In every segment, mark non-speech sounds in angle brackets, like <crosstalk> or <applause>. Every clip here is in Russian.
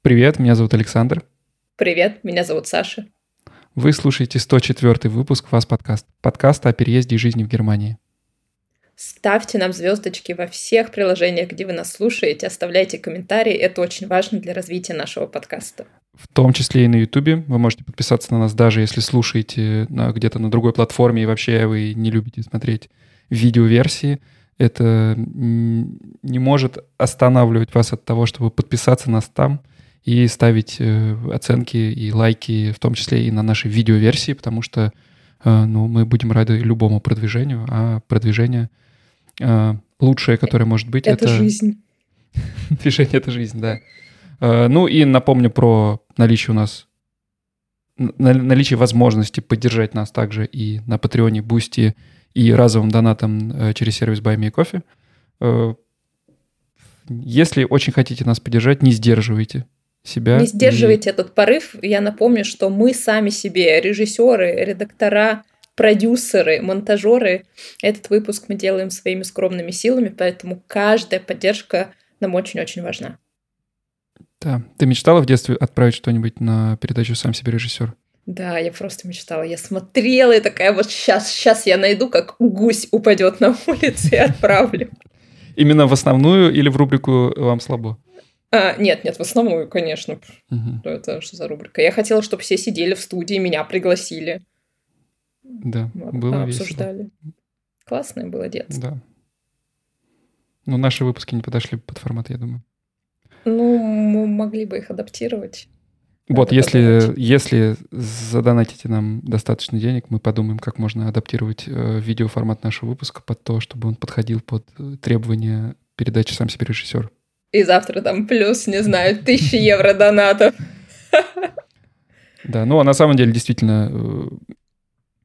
Привет, меня зовут Александр. Привет, меня зовут Саша. Вы слушаете 104 выпуск «Вас подкаст», подкаста о переезде и жизни в Германии. Ставьте нам звездочки во всех приложениях, где вы нас слушаете, оставляйте комментарии, это очень важно для развития нашего подкаста. В том числе и на Ютубе. Вы можете подписаться на нас даже если слушаете на, где-то на другой платформе и вообще вы не любите смотреть видеоверсии. Это не может останавливать вас от того, чтобы подписаться на нас там – и ставить э, оценки и лайки, в том числе и на нашей видеоверсии, потому что э, ну, мы будем рады любому продвижению, а продвижение лучшее, которое может быть, это... Это жизнь. <laughs> Движение — это жизнь, да. Ну и напомню про наличие у нас наличие возможности поддержать нас также и на Патреоне, Бусти и разовым донатом через сервис Buy Me Coffee. Если очень хотите нас поддержать, не сдерживайте себя. Не сдерживайте и... этот порыв. Я напомню, что мы сами себе режиссеры, редактора, продюсеры, монтажеры. Этот выпуск мы делаем своими скромными силами, поэтому каждая поддержка нам очень-очень важна. Да. Ты мечтала в детстве отправить что-нибудь на передачу «Сам себе режиссер»? Да, я просто мечтала. Я смотрела и такая, вот сейчас, сейчас я найду, как гусь упадет на улице и отправлю. Именно в основную или в рубрику «Вам слабо»? А, нет, нет, в основном, конечно. Угу. Это что за рубрика? Я хотела, чтобы все сидели в студии, меня пригласили. Да, вот, было весело. обсуждали. Классное было детство. Да. Но наши выпуски не подошли под формат, я думаю. Ну, мы могли бы их адаптировать. Вот, если, если задонатите нам достаточно денег, мы подумаем, как можно адаптировать э, видеоформат нашего выпуска под то, чтобы он подходил под э, требования передачи «Сам себе режиссер». И завтра там плюс, не знаю, тысячи евро донатов. Да, ну а на самом деле действительно э,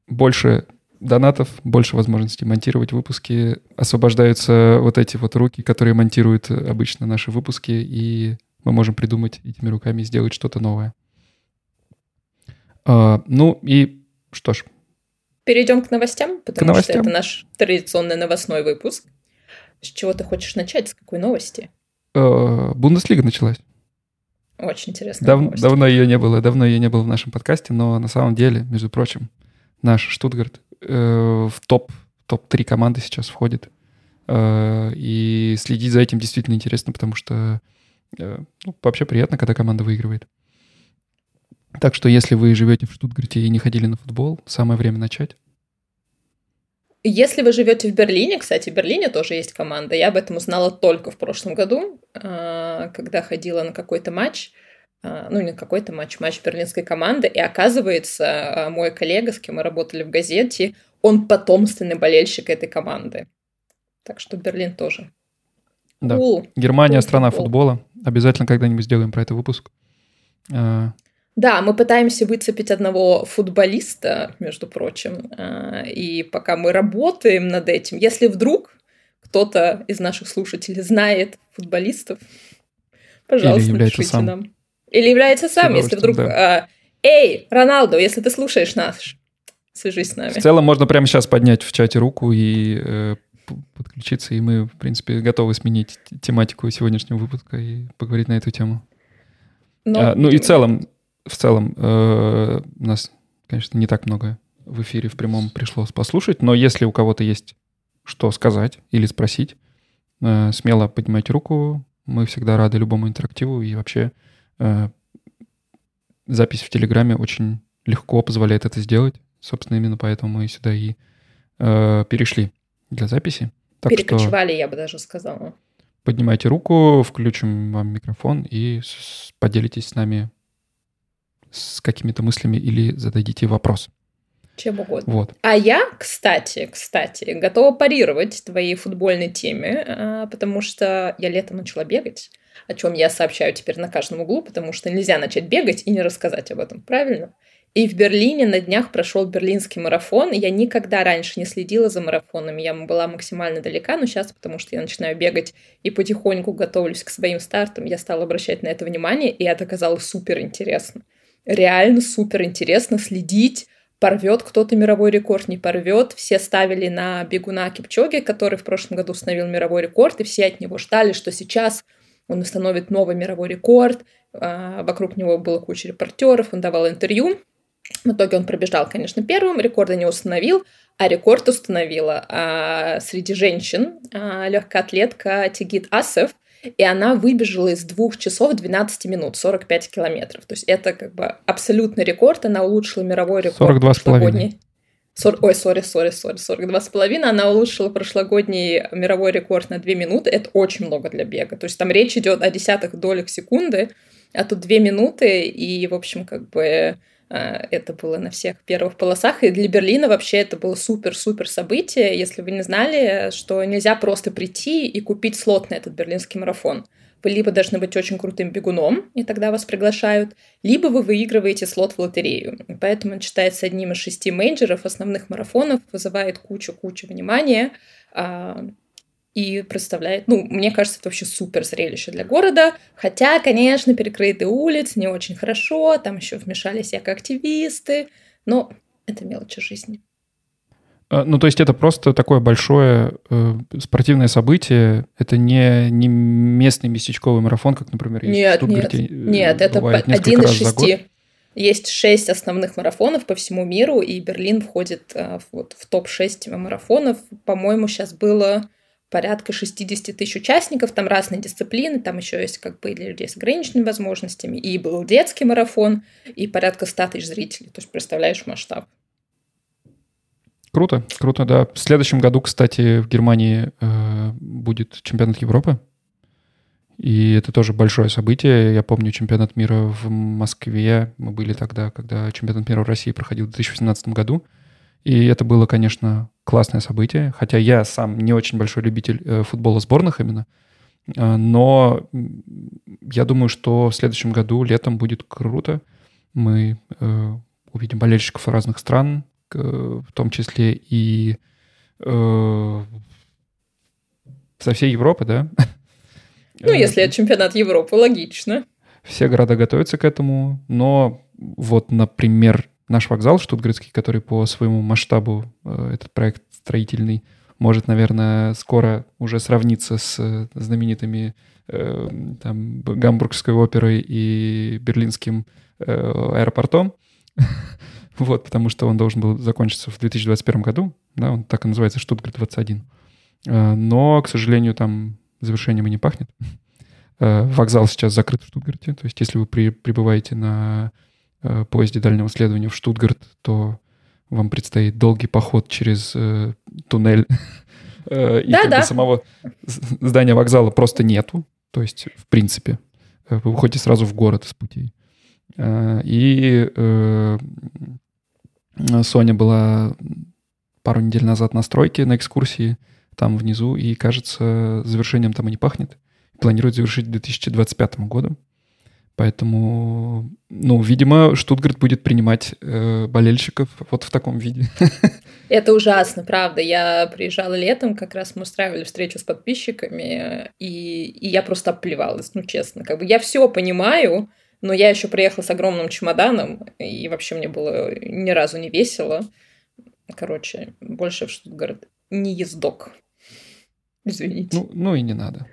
больше донатов, больше возможностей монтировать выпуски. Освобождаются вот эти вот руки, которые монтируют обычно наши выпуски, и мы можем придумать этими руками сделать что-то новое. А, ну и что ж. Перейдем к новостям, потому к новостям. что это наш традиционный новостной выпуск. С чего ты хочешь начать? С какой новости? Э, Бундеслига началась. Очень интересно. Дав, давно ее не было, давно ее не было в нашем подкасте, но на самом деле, между прочим, наш Штутгарт э, в топ топ-3 команды сейчас входит. Э, и следить за этим действительно интересно, потому что э, ну, вообще приятно, когда команда выигрывает. Так что если вы живете в Штутгарте и не ходили на футбол, самое время начать. Если вы живете в Берлине, кстати, в Берлине тоже есть команда. Я об этом узнала только в прошлом году, а, когда ходила на какой-то матч. А, ну, не какой-то матч, матч берлинской команды. И оказывается, а, мой коллега, с кем мы работали в газете, он потомственный болельщик этой команды. Так что Берлин тоже. Да. Cool. Германия страна футбола. Обязательно когда-нибудь сделаем про это выпуск. Да, мы пытаемся выцепить одного футболиста, между прочим, а, и пока мы работаем над этим, если вдруг кто-то из наших слушателей знает футболистов, пожалуйста, Или напишите сам. нам. Или является сам, если вдруг... Да. Эй, Роналду, если ты слушаешь нас, свяжись с нами. В целом можно прямо сейчас поднять в чате руку и э, подключиться, и мы, в принципе, готовы сменить тематику сегодняшнего выпуска и поговорить на эту тему. Но... А, ну и в целом, в целом э, у нас, конечно, не так много в эфире в прямом пришлось послушать, но если у кого-то есть что сказать или спросить, э, смело поднимайте руку. Мы всегда рады любому интерактиву и вообще э, запись в Телеграме очень легко позволяет это сделать. Собственно, именно поэтому мы сюда и э, перешли для записи. Так Перекочевали, что я бы даже сказала. Поднимайте руку, включим вам микрофон и поделитесь с нами с какими-то мыслями или зададите вопрос. Чем угодно. Вот. А я, кстати, кстати, готова парировать твоей футбольной теме, а, потому что я летом начала бегать, о чем я сообщаю теперь на каждом углу, потому что нельзя начать бегать и не рассказать об этом, правильно? И в Берлине на днях прошел берлинский марафон. Я никогда раньше не следила за марафонами. Я была максимально далека, но сейчас, потому что я начинаю бегать и потихоньку готовлюсь к своим стартам, я стала обращать на это внимание, и это оказалось супер интересно. Реально супер интересно следить, порвет кто-то мировой рекорд, не порвет. Все ставили на бегуна Кипчоги, который в прошлом году установил мировой рекорд, и все от него ждали, что сейчас он установит новый мировой рекорд. А, вокруг него было куча репортеров, он давал интервью. В итоге он пробежал, конечно, первым, рекорда не установил, а рекорд установила а, среди женщин а, легкоатлетка Тигит Асев, и она выбежала из двух часов 12 минут, 45 километров. То есть это как бы абсолютный рекорд, она улучшила мировой рекорд 42 прошлогодний. 40, ой, сори, сори, сори, 42 с половиной. Она улучшила прошлогодний мировой рекорд на 2 минуты. Это очень много для бега. То есть там речь идет о десятых долях секунды, а тут 2 минуты, и, в общем, как бы а, это было на всех первых полосах. И для Берлина вообще это было супер-супер событие. Если вы не знали, что нельзя просто прийти и купить слот на этот берлинский марафон. Вы либо должны быть очень крутым бегуном, и тогда вас приглашают, либо вы выигрываете слот в лотерею. И поэтому он считается одним из шести мейджеров, основных марафонов, вызывает кучу-кучу внимания. А, и представляет, ну, мне кажется, это вообще супер зрелище для города. Хотя, конечно, перекрытые улицы не очень хорошо, там еще вмешались активисты, но это мелочи жизни. А, ну, то есть это просто такое большое э, спортивное событие. Это не, не местный местечковый марафон, как, например, есть нет, в Штутгарте. Нет, нет это один из шести. Есть шесть основных марафонов по всему миру, и Берлин входит э, вот, в топ-6 марафонов. По-моему, сейчас было порядка 60 тысяч участников, там разные дисциплины, там еще есть как бы для людей с ограниченными возможностями, и был детский марафон, и порядка 100 тысяч зрителей. То есть представляешь масштаб. Круто, круто, да. В следующем году, кстати, в Германии э, будет чемпионат Европы. И это тоже большое событие. Я помню чемпионат мира в Москве. Мы были тогда, когда чемпионат мира в России проходил в 2018 году. И это было, конечно, классное событие. Хотя я сам не очень большой любитель э, футбола сборных именно. Э, но я думаю, что в следующем году летом будет круто. Мы э, увидим болельщиков разных стран, в том числе и со всей Европы, да? Ну, если это чемпионат Европы, логично. Все города готовятся к этому, но вот, например, наш вокзал штутгартский, который по своему масштабу, э, этот проект строительный, может, наверное, скоро уже сравниться с э, знаменитыми э, там, Гамбургской оперой и Берлинским аэропортом. <laughs> вот, потому что он должен был закончиться в 2021 году, да, он так и называется Штутгарт 21. Но, к сожалению, там завершением и не пахнет. <laughs> Вокзал сейчас закрыт в Штутгарте, то есть если вы при, прибываете на э, поезде дальнего следования в Штутгарт, то вам предстоит долгий поход через э, туннель. Э, <laughs> и да, да. самого здания вокзала просто нету. То есть, в принципе, э, вы выходите сразу в город из путей. Э, и Соня была пару недель назад на стройке, на экскурсии там внизу, и, кажется, завершением там и не пахнет. Планирует завершить к 2025 году. Поэтому, ну, видимо, Штутгарт будет принимать э, болельщиков вот в таком виде. Это ужасно, правда. Я приезжала летом, как раз мы устраивали встречу с подписчиками, и, и я просто оплевалась, ну, честно. Как бы я все понимаю, но я еще приехала с огромным чемоданом, и вообще мне было ни разу не весело. Короче, больше в Штутгарт не ездок. Извините. Ну, ну и не надо.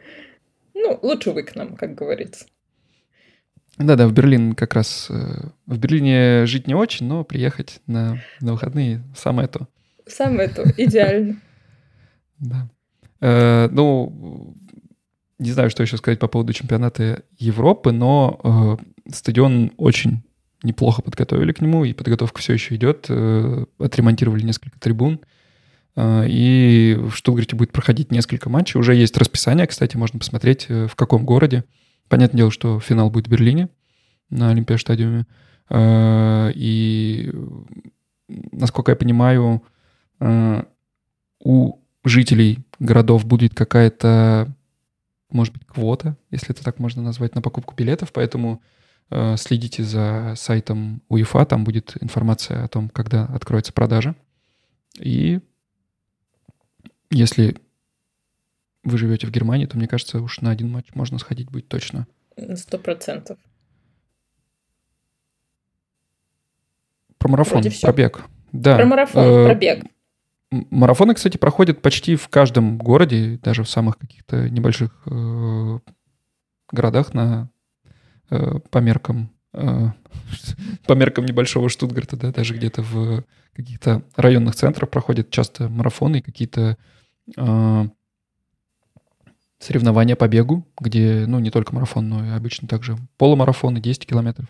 Ну, лучше вы к нам, как говорится. Да-да, в Берлин как раз... Э, в Берлине жить не очень, но приехать на, на выходные самое то. Самое <laughs> то, идеально. Да. Э, ну, не знаю, что еще сказать по поводу чемпионата Европы, но э, стадион очень неплохо подготовили к нему, и подготовка все еще идет. Отремонтировали несколько трибун. И в Штутгарте будет проходить несколько матчей. Уже есть расписание, кстати, можно посмотреть, в каком городе. Понятное дело, что финал будет в Берлине на Олимпиад-стадиуме. Э, и, насколько я понимаю, э, у жителей городов будет какая-то, может быть, квота, если это так можно назвать, на покупку билетов, поэтому Э, следите за сайтом УЕФА, там будет информация о том, когда откроется продажа. И если вы живете в Германии, то, мне кажется, уж на один матч можно сходить будет точно. Сто процентов. Про марафон, пробег. Да. Про марафон, э, пробег. Марафоны, кстати, проходят почти в каждом городе, даже в самых каких-то небольших э, городах на э, по меркам э, <laughs> по меркам небольшого Штутгарта, да, даже где-то в каких-то районных центрах проходят часто марафоны и какие-то э, соревнования по бегу, где, ну, не только марафон, но и обычно также полумарафоны, 10 километров.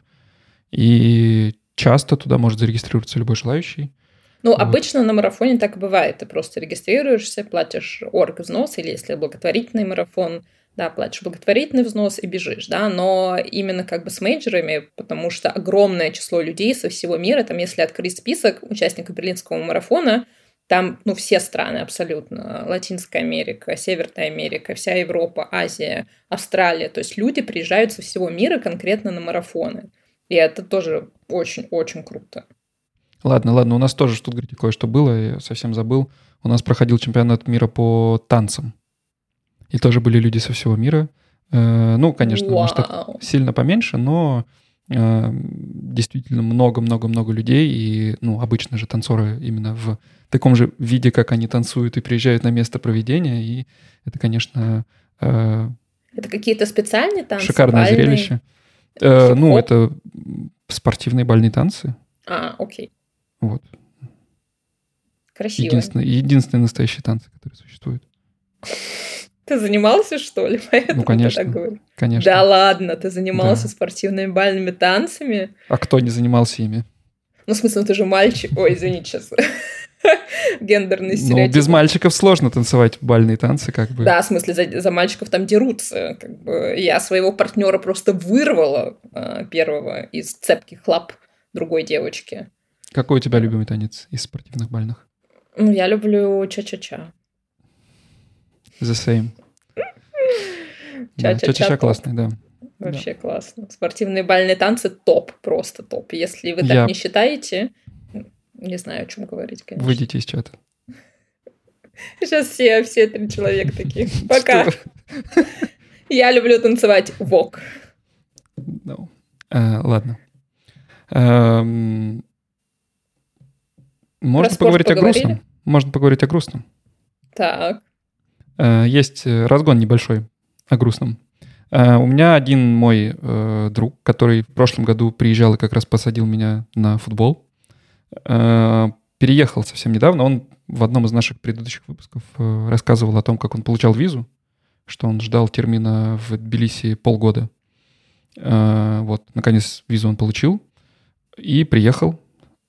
И часто туда может зарегистрироваться любой желающий. Ну, вот. обычно на марафоне так и бывает. Ты просто регистрируешься, платишь орг взнос, или если благотворительный марафон, да, платишь благотворительный взнос и бежишь, да, но именно как бы с мейджерами, потому что огромное число людей со всего мира, там, если открыть список участников Берлинского марафона, там, ну, все страны абсолютно. Латинская Америка, Северная Америка, вся Европа, Азия, Австралия. То есть люди приезжают со всего мира конкретно на марафоны. И это тоже очень-очень круто. Ладно, ладно, у нас тоже Штутгарте кое-что было, я совсем забыл. У нас проходил чемпионат мира по танцам. И тоже были люди со всего мира. Э, ну, конечно, Вау. масштаб сильно поменьше, но э, действительно много-много-много людей. И, ну, обычно же танцоры именно в таком же виде, как они танцуют и приезжают на место проведения. И это, конечно... Э, это какие-то специальные танцы? Шикарное бальные? зрелище. Э, ну, это спортивные бальные танцы. А, окей. Вот. Красиво. Единственные, единственные настоящие танцы, которые существуют. <laughs> Ты занимался, что ли? <laughs> Поэтому ну, конечно. так говорю. Конечно. Да ладно, ты занимался да. спортивными бальными танцами? А кто не занимался ими? Ну, в смысле, ну ты же мальчик. Ой, извините, сейчас. <laughs> Гендерный стереотип. Ну, без мальчиков сложно танцевать бальные танцы, как бы. Да, в смысле, за, за мальчиков там дерутся. Как бы. Я своего партнера просто вырвала э, первого из цепких лап другой девочки. Какой у тебя любимый танец из спортивных бальных? Ну, я люблю ча-ча-ча. The same. Ча-ча-ча классный, да. Вообще да. классно. Спортивные бальные танцы топ, просто топ. Если вы так я... не считаете, не знаю, о чем говорить, конечно. Выйдите из чата. Сейчас все, все три человека такие. <laughs> Пока. Я люблю танцевать вок. No. Uh, ладно. Um, можно поговорить поговорили? о грустном. Можно поговорить о грустном. Так. Uh, есть разгон небольшой о грустном. Uh, у меня один мой друг, который в прошлом году приезжал и как раз посадил меня на футбол, переехал совсем недавно. Он в одном из наших предыдущих выпусков рассказывал о том, как он получал визу, что он ждал термина в Тбилиси полгода. Вот, наконец, визу он получил и приехал.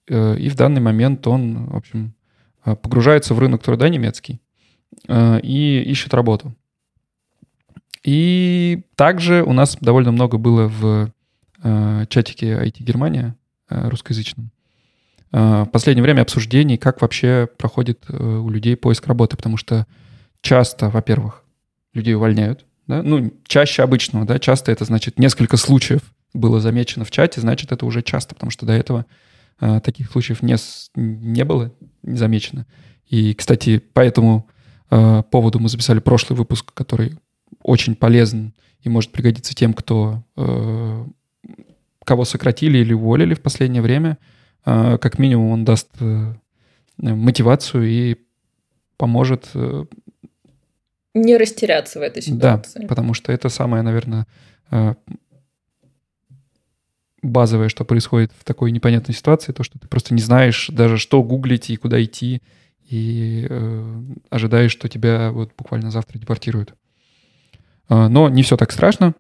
Э, и в данный момент он, в общем, э, погружается в рынок труда немецкий э, и ищет работу. И также у нас довольно много было в чатике IT Германия русскоязычном. В последнее время обсуждений, как вообще проходит у людей поиск работы, потому что часто, во-первых, людей увольняют, да? ну, чаще обычного, да, часто это значит несколько случаев было замечено в чате, значит, это уже часто, потому что до этого э, таких случаев не, не было не замечено. И, кстати, по этому э, поводу мы записали прошлый выпуск, который очень полезен и может пригодиться тем, кто э, кого сократили или уволили в последнее время. Э, как минимум он даст э, мотивацию и поможет э, не растеряться в этой ситуации. Да, потому что это самое, наверное, базовое, что происходит в такой непонятной ситуации, то, что ты просто не знаешь даже, что гуглить и куда идти, и э, ожидаешь, что тебя вот буквально завтра депортируют. Э, но не все так страшно.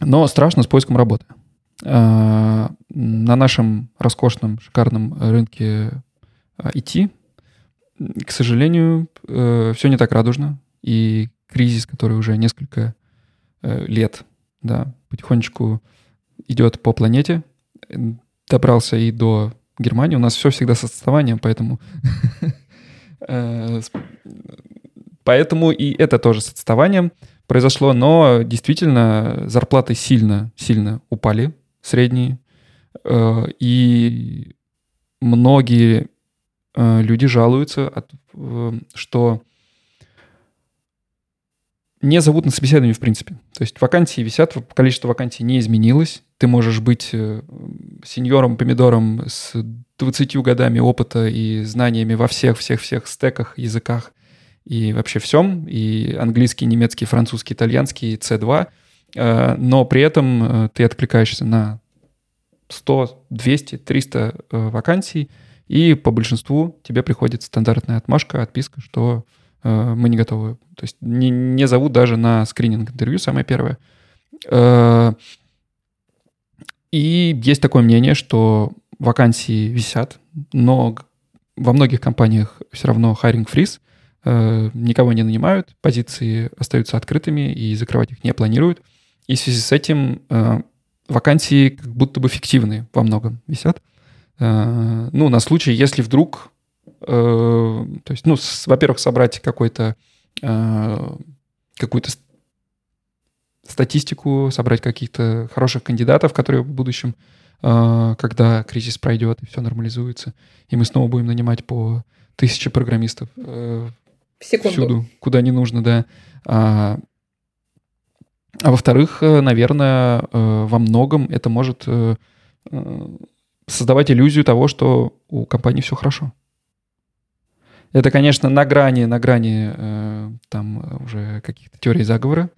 Но страшно с поиском работы. Э, на нашем роскошном, шикарном рынке IT, к сожалению, э, все не так радужно. И кризис, который уже несколько э, лет да, потихонечку идет по планете, добрался и до Германии. У нас все всегда с отставанием, поэтому... <laughs> Э, поэтому и это тоже с отставанием, произошло, но действительно зарплаты сильно, сильно упали, средние, э, и многие э, люди жалуются, что не зовут на собеседование в принципе. То есть вакансии висят, количество вакансий не изменилось. Ты можешь быть э, сеньором-помидором с 20 годами опыта и знаниями во всех-всех-всех стеках, языках и вообще всем, и английский, немецкий, французский, итальянский, C2, э, но при этом э, ты откликаешься на 100, 200, 300 вакансий, и по большинству тебе приходит стандартная отмашка, отписка, что мы не готовы. То есть не, не зовут даже на скрининг-интервью, самое первое. Э, и есть такое мнение, что вакансии висят, но во многих компаниях все равно hiring freeze, э, никого не нанимают, позиции остаются открытыми и закрывать их не планируют. И в связи с этим вакансии как будто бы фиктивные во многом висят. Ну, на случай, если вдруг Э, то есть, ну, во-первых, собрать какой-то э, какую-то статистику, собрать каких-то хороших кандидатов, которые в будущем, э, когда кризис пройдет и все нормализуется, и мы снова будем нанимать по тысяче программистов всюду, куда не нужно, да. А, а во-вторых, наверное, во многом это может создавать иллюзию того, что у компании все хорошо. Это, конечно, на грани, на грани э, там уже каких-то теорий заговора.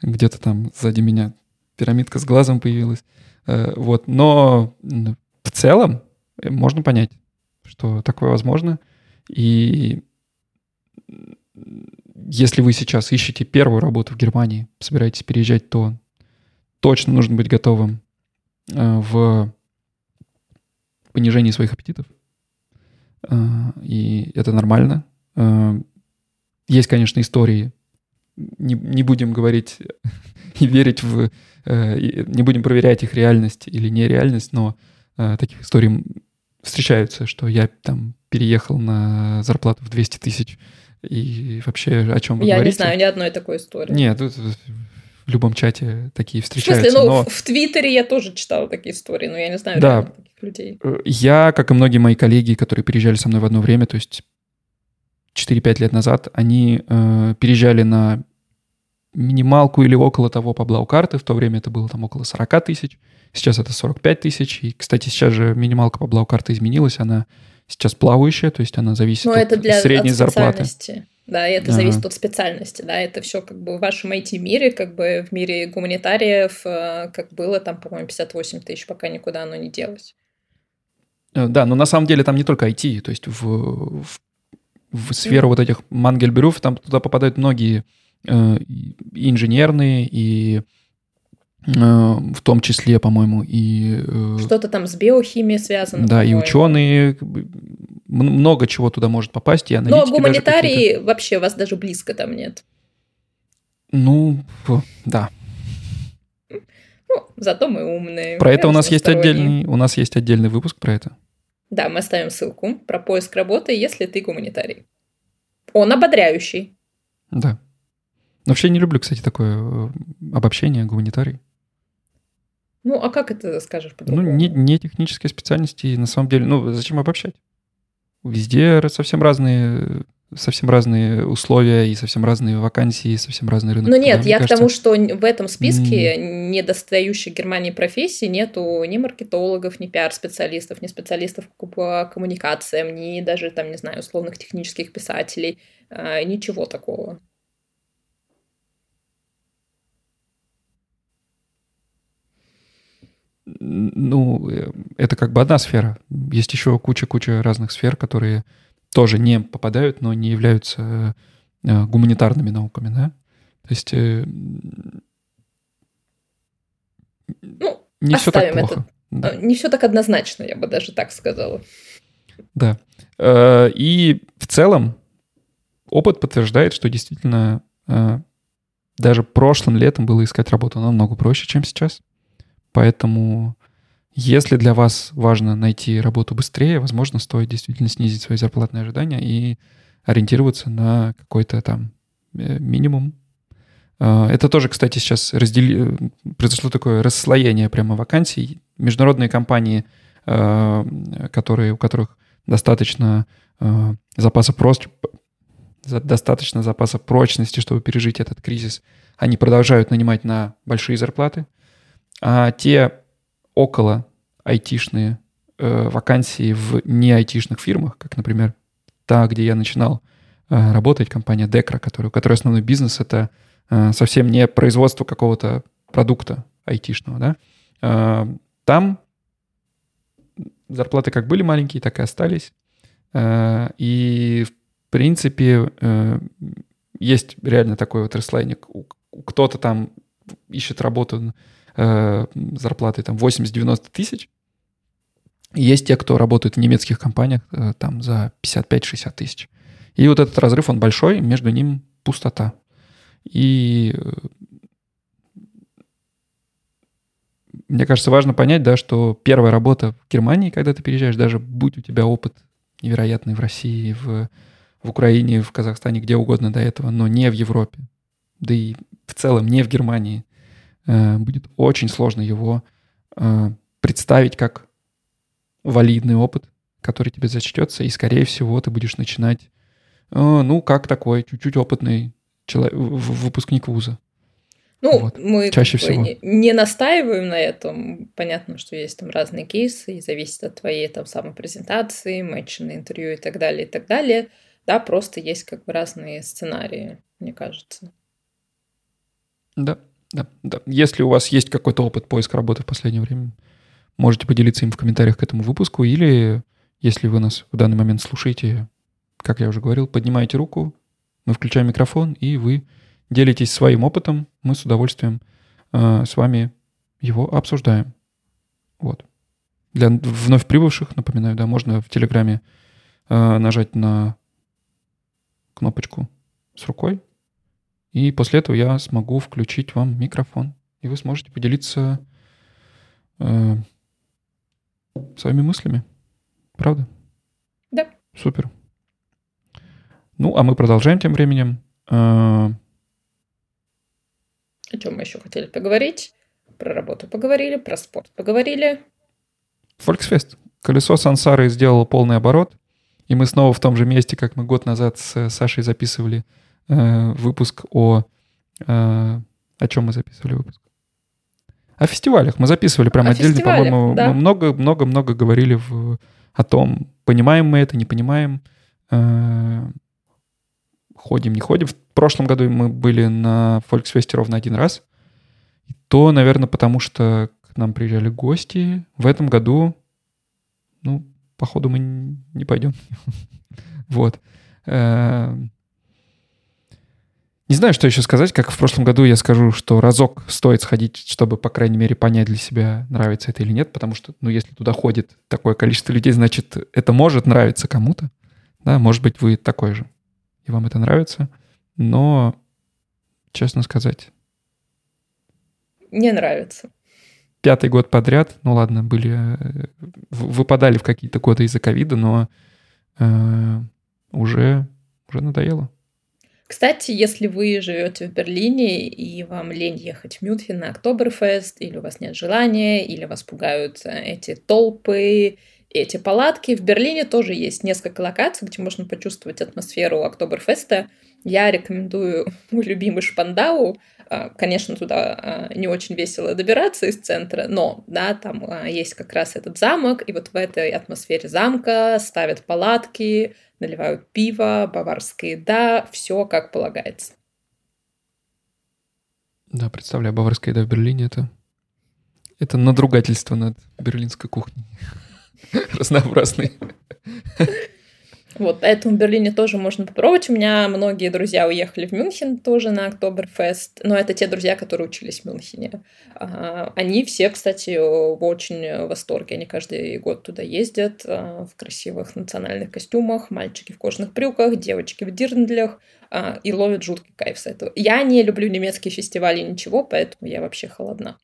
Где-то там сзади меня пирамидка с глазом появилась. Э, вот. Но в целом можно понять, что такое возможно. И если вы сейчас ищете первую работу в Германии, собираетесь переезжать, то точно нужно быть готовым э, в понижении своих аппетитов и это нормально. А, есть, конечно, истории, не, не будем говорить <laughs> и верить в... Э, не будем проверять их реальность или нереальность, но таких историй встречаются, что я там переехал на зарплату в 200 тысяч, и вообще о чем вы я говорите? Я не знаю ни одной такой истории. Нет, тут в любом чате такие встречаются. В смысле, ну, но... в Твиттере я тоже читала такие истории, но я не знаю да. таких людей. Э, я, как и многие мои коллеги, которые переезжали со мной в одно время, то есть 4-5 лет назад, они э, переезжали на минималку или около того по Блау-карты. В то время это было там около 40 тысяч. Сейчас это 45 тысяч. И, кстати, сейчас же минималка по Блау-карты изменилась. Она сейчас плавающая, то есть она зависит Но от это для, средней от зарплаты да, и это зависит ага. от специальности, да, это все как бы в вашем IT-мире, как бы в мире гуманитариев, э, как было там, по-моему, 58 тысяч, пока никуда оно не делось. Э, да, но на самом деле там не только IT, то есть в, в, в сферу mm. вот этих мангельберов там туда попадают многие э, и инженерные, и в том числе, по-моему, и... Э, Что-то там с биохимией связано. Да, и ученые, много чего туда может попасть, и аналитики Но гуманитарии вообще вас даже близко там нет. Ну, да. Ну, зато мы умные. Про это у нас есть отдельный, у нас есть отдельный выпуск про это. Да, мы оставим ссылку про поиск работы, если ты гуманитарий. Он ободряющий. Да. Но вообще не люблю, кстати, такое э, обобщение гуманитарий. Ну, а как это скажешь ну, по-другому? Ну, не, не технические специальности, на самом деле, ну, зачем обобщать? Везде совсем разные совсем разные условия и совсем разные вакансии, и совсем разный рынок. Ну нет, я кажется... к тому, что в этом списке mm. недостающих Германии профессий нету ни маркетологов, ни пиар-специалистов, ни специалистов по коммуникациям, ни даже там, не знаю, условных технических писателей, а, ничего такого. Ну, э, это как бы одна сфера. Есть еще куча-куча разных сфер, которые тоже не попадают, но не являются э, гуманитарными науками, да? То есть э, ну, не все так плохо. Это. Да. Не все так однозначно, я бы даже так сказала. Да. И в целом опыт подтверждает, что действительно даже прошлым летом было искать работу намного проще, чем сейчас. Поэтому, если для вас важно найти работу быстрее, возможно, стоит действительно снизить свои зарплатные ожидания и ориентироваться на какой-то там э, минимум. Это тоже, кстати, сейчас раздели... произошло такое расслоение прямо вакансий. Международные компании, которые, у которых достаточно запаса проч... достаточно запаса прочности, чтобы пережить этот кризис, они продолжают нанимать на большие зарплаты. А те около айтишные э, вакансии в не айтишных фирмах, как, например, та, где я начинал э, работать, компания которая, у которой основной бизнес — это э, совсем не производство какого-то продукта айтишного, да, э, там зарплаты как были маленькие, так и остались. Э, и, в принципе, э, есть реально такой вот расслоение. Кто-то там ищет работу э, зарплатой там 80-90 тысяч, есть те, кто работает в немецких компаниях э, там за 55-60 тысяч. И вот этот разрыв, он большой, между ним пустота. И э, мне кажется, важно понять, да, что первая работа в Германии, когда ты переезжаешь, даже будь у тебя опыт невероятный в России, в, в Украине, в Казахстане, где угодно до этого, но не в Европе, да и в целом не в Германии, будет очень сложно его представить как валидный опыт, который тебе зачтется, и, скорее всего, ты будешь начинать, э, ну, как такой чуть-чуть опытный человек, выпускник вуза. Ну, вот. мы чаще всего не, не настаиваем на этом. Понятно, что есть там разные кейсы, и зависит от твоей там самопрезентации, матча на интервью и так далее, и так далее. Да, просто есть как бы разные сценарии, мне кажется. Да, да, да. Если у вас есть какой-то опыт поиска работы в последнее время, Можете поделиться им в комментариях к этому выпуску, или, если вы нас в данный момент слушаете, как я уже говорил, поднимаете руку, мы включаем микрофон, и вы делитесь своим опытом. Мы с удовольствием э, с вами его обсуждаем. Вот. Для вновь прибывших, напоминаю, да, можно в Телеграме э, нажать на кнопочку с рукой, и после этого я смогу включить вам микрофон, и вы сможете поделиться э, своими мыслями. Правда? Да. Супер. Ну, а мы продолжаем тем временем. А, О чем мы еще хотели поговорить? Про работу поговорили, про спорт поговорили. Volksfest. Колесо Сансары сделало полный оборот. И мы снова в том же месте, как мы год назад с Сашей записывали э, выпуск о... Э, о чем мы записывали выпуск? О фестивалях. Мы записывали прям о отдельно, по-моему, да. мы много-много-много говорили в, о том, понимаем мы это, не понимаем, э, ходим, не ходим. В прошлом году мы были на Volksfest ровно один раз. И то, наверное, потому что к нам приезжали гости. В этом году, ну, походу, мы не пойдем. <laughs> Вот. Не знаю, что еще сказать. Как в прошлом году я скажу, что разок стоит сходить, чтобы, по крайней мере, понять для себя, нравится это или нет. Потому что, ну, если туда ходит такое количество людей, значит, это может нравиться кому-то. Да, может быть, вы такой же. И вам это нравится. Но, честно сказать... Не нравится. Пятый год подряд, ну ладно, были... Э, выпадали в какие-то годы из-за ковида, но э, уже, уже надоело. Кстати, если вы живете в Берлине и вам лень ехать в Мюнхен на Октоберфест, или у вас нет желания, или вас пугают э, эти толпы, эти палатки, в Берлине тоже есть несколько локаций, где можно почувствовать атмосферу Октоберфеста. Я рекомендую <laughs> мой любимый Шпандау. А, конечно, туда а, не очень весело добираться из центра, но, да, там а, есть как раз этот замок, и вот в этой атмосфере замка ставят палатки, наливают пиво, баварская еда, все как полагается. Да, представляю, баварская еда в Берлине это, это надругательство над берлинской кухней. <laughs> Разнообразной. Вот, поэтому в Берлине тоже можно попробовать. У меня многие друзья уехали в Мюнхен тоже на Октоберфест, но это те друзья, которые учились в Мюнхене. А, они все, кстати, в очень восторге. Они каждый год туда ездят а, в красивых национальных костюмах, мальчики в кожаных брюках, девочки в дирндлях а, и ловят жуткий кайф с этого. Я не люблю немецкие фестивали ничего, поэтому я вообще холодна.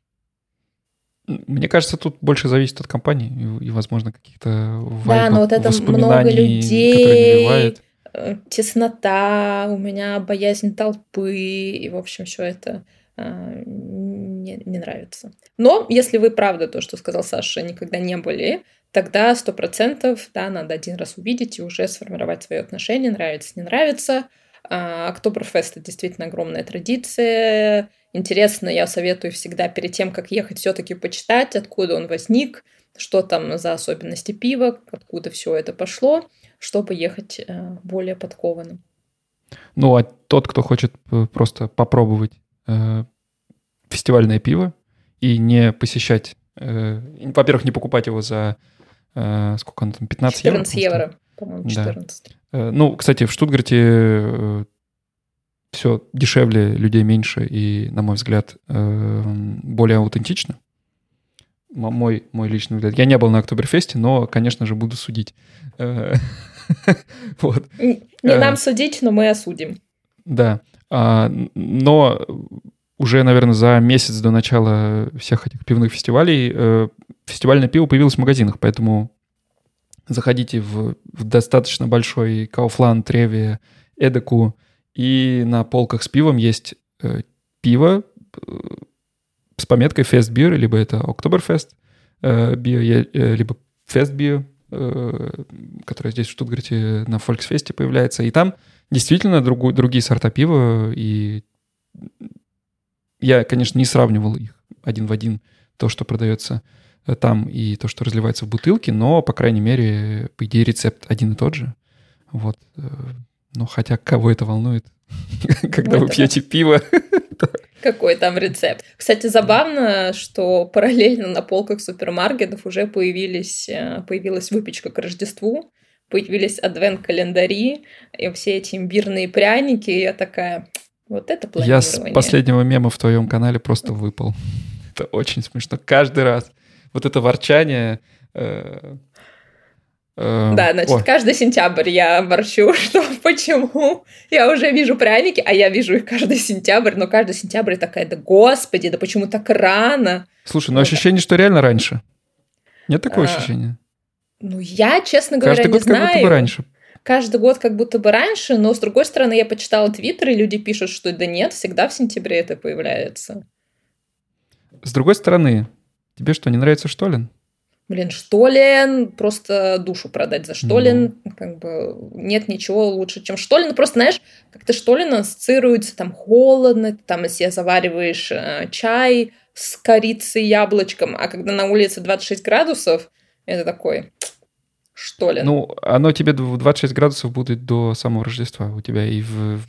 Мне кажется, тут больше зависит от компании и, и возможно, каких-то Да, но вот это много людей, э, теснота, у меня боязнь толпы, и, в общем, все это э, не, не нравится. Но если вы, правда, то, что сказал Саша, никогда не были, тогда сто процентов, да, надо один раз увидеть и уже сформировать свое отношение, нравится, не нравится. А, Октоберфест — это действительно огромная традиция. Интересно, я советую всегда перед тем, как ехать, все-таки почитать, откуда он возник, что там за особенности пива, откуда все это пошло, чтобы ехать э, более подкованным. Ну, а тот, кто хочет э, просто попробовать э, фестивальное пиво и не посещать, э, во-первых, не покупать его за э, сколько оно там, 15 14 евро? 14 евро, по-моему, 14. Да. Э, ну, кстати, в Штутгарте все дешевле, людей меньше и, на мой взгляд, э, более аутентично мой, мой личный взгляд. Я не был на Октоберфесте, но, конечно же, буду судить. Э, <laughs> вот. Не э, нам судить, но мы осудим. Да. А, но уже, наверное, за месяц до начала всех этих пивных фестивалей фестивальное пиво появилось в магазинах, поэтому заходите в, в достаточно большой Кауфлан, Треви, Эдеку, и на полках с пивом есть пиво, с пометкой Fest Beer, либо это Oktoberfest э, Beer, э, либо Fest Beer, э, которая здесь в Штутгарте на Volksfest появляется. И там действительно другу, другие сорта пива, и я, конечно, не сравнивал их один в один, то, что продается там, и то, что разливается в бутылке, но, по крайней мере, по идее, рецепт один и тот же. Вот. Ну, хотя кого это волнует, <laughs> когда вы пьете пиво? какой там рецепт. Кстати, забавно, что параллельно на полках супермаркетов уже появились, э, появилась выпечка к Рождеству, появились адвент-календари, и все эти имбирные пряники, и я такая, вот это планирование. Я с последнего мема в твоем канале просто выпал. <laughs> Это очень смешно. Каждый раз. Вот это ворчание... Э, да, значит, О. каждый сентябрь я ворчу, <laughs> что почему я уже вижу пряники, а я вижу их каждый сентябрь, но каждый сентябрь такая, да господи, да почему так рано? Слушай, ну вот. ощущение, что реально раньше. Нет такого а, ощущения? Ну, я, честно говоря, Каждый не год знаю. как будто бы раньше. Каждый год как будто бы раньше, но, с другой стороны, я почитала твиттер, и люди пишут, что да нет, всегда в сентябре это появляется. С другой стороны, тебе что, не нравится Штолин? Блин, Штолин, просто душу продать за Штолин, mm-hmm. как бы нет ничего лучше, чем Штолин. Просто, знаешь, как-то Штолин ассоциируется там холодно, там если завариваешь э, чай с корицей, яблочком, а когда на улице 26 градусов, это такой Штолин. Ну, оно тебе в 26 градусов будет до самого Рождества у тебя и в...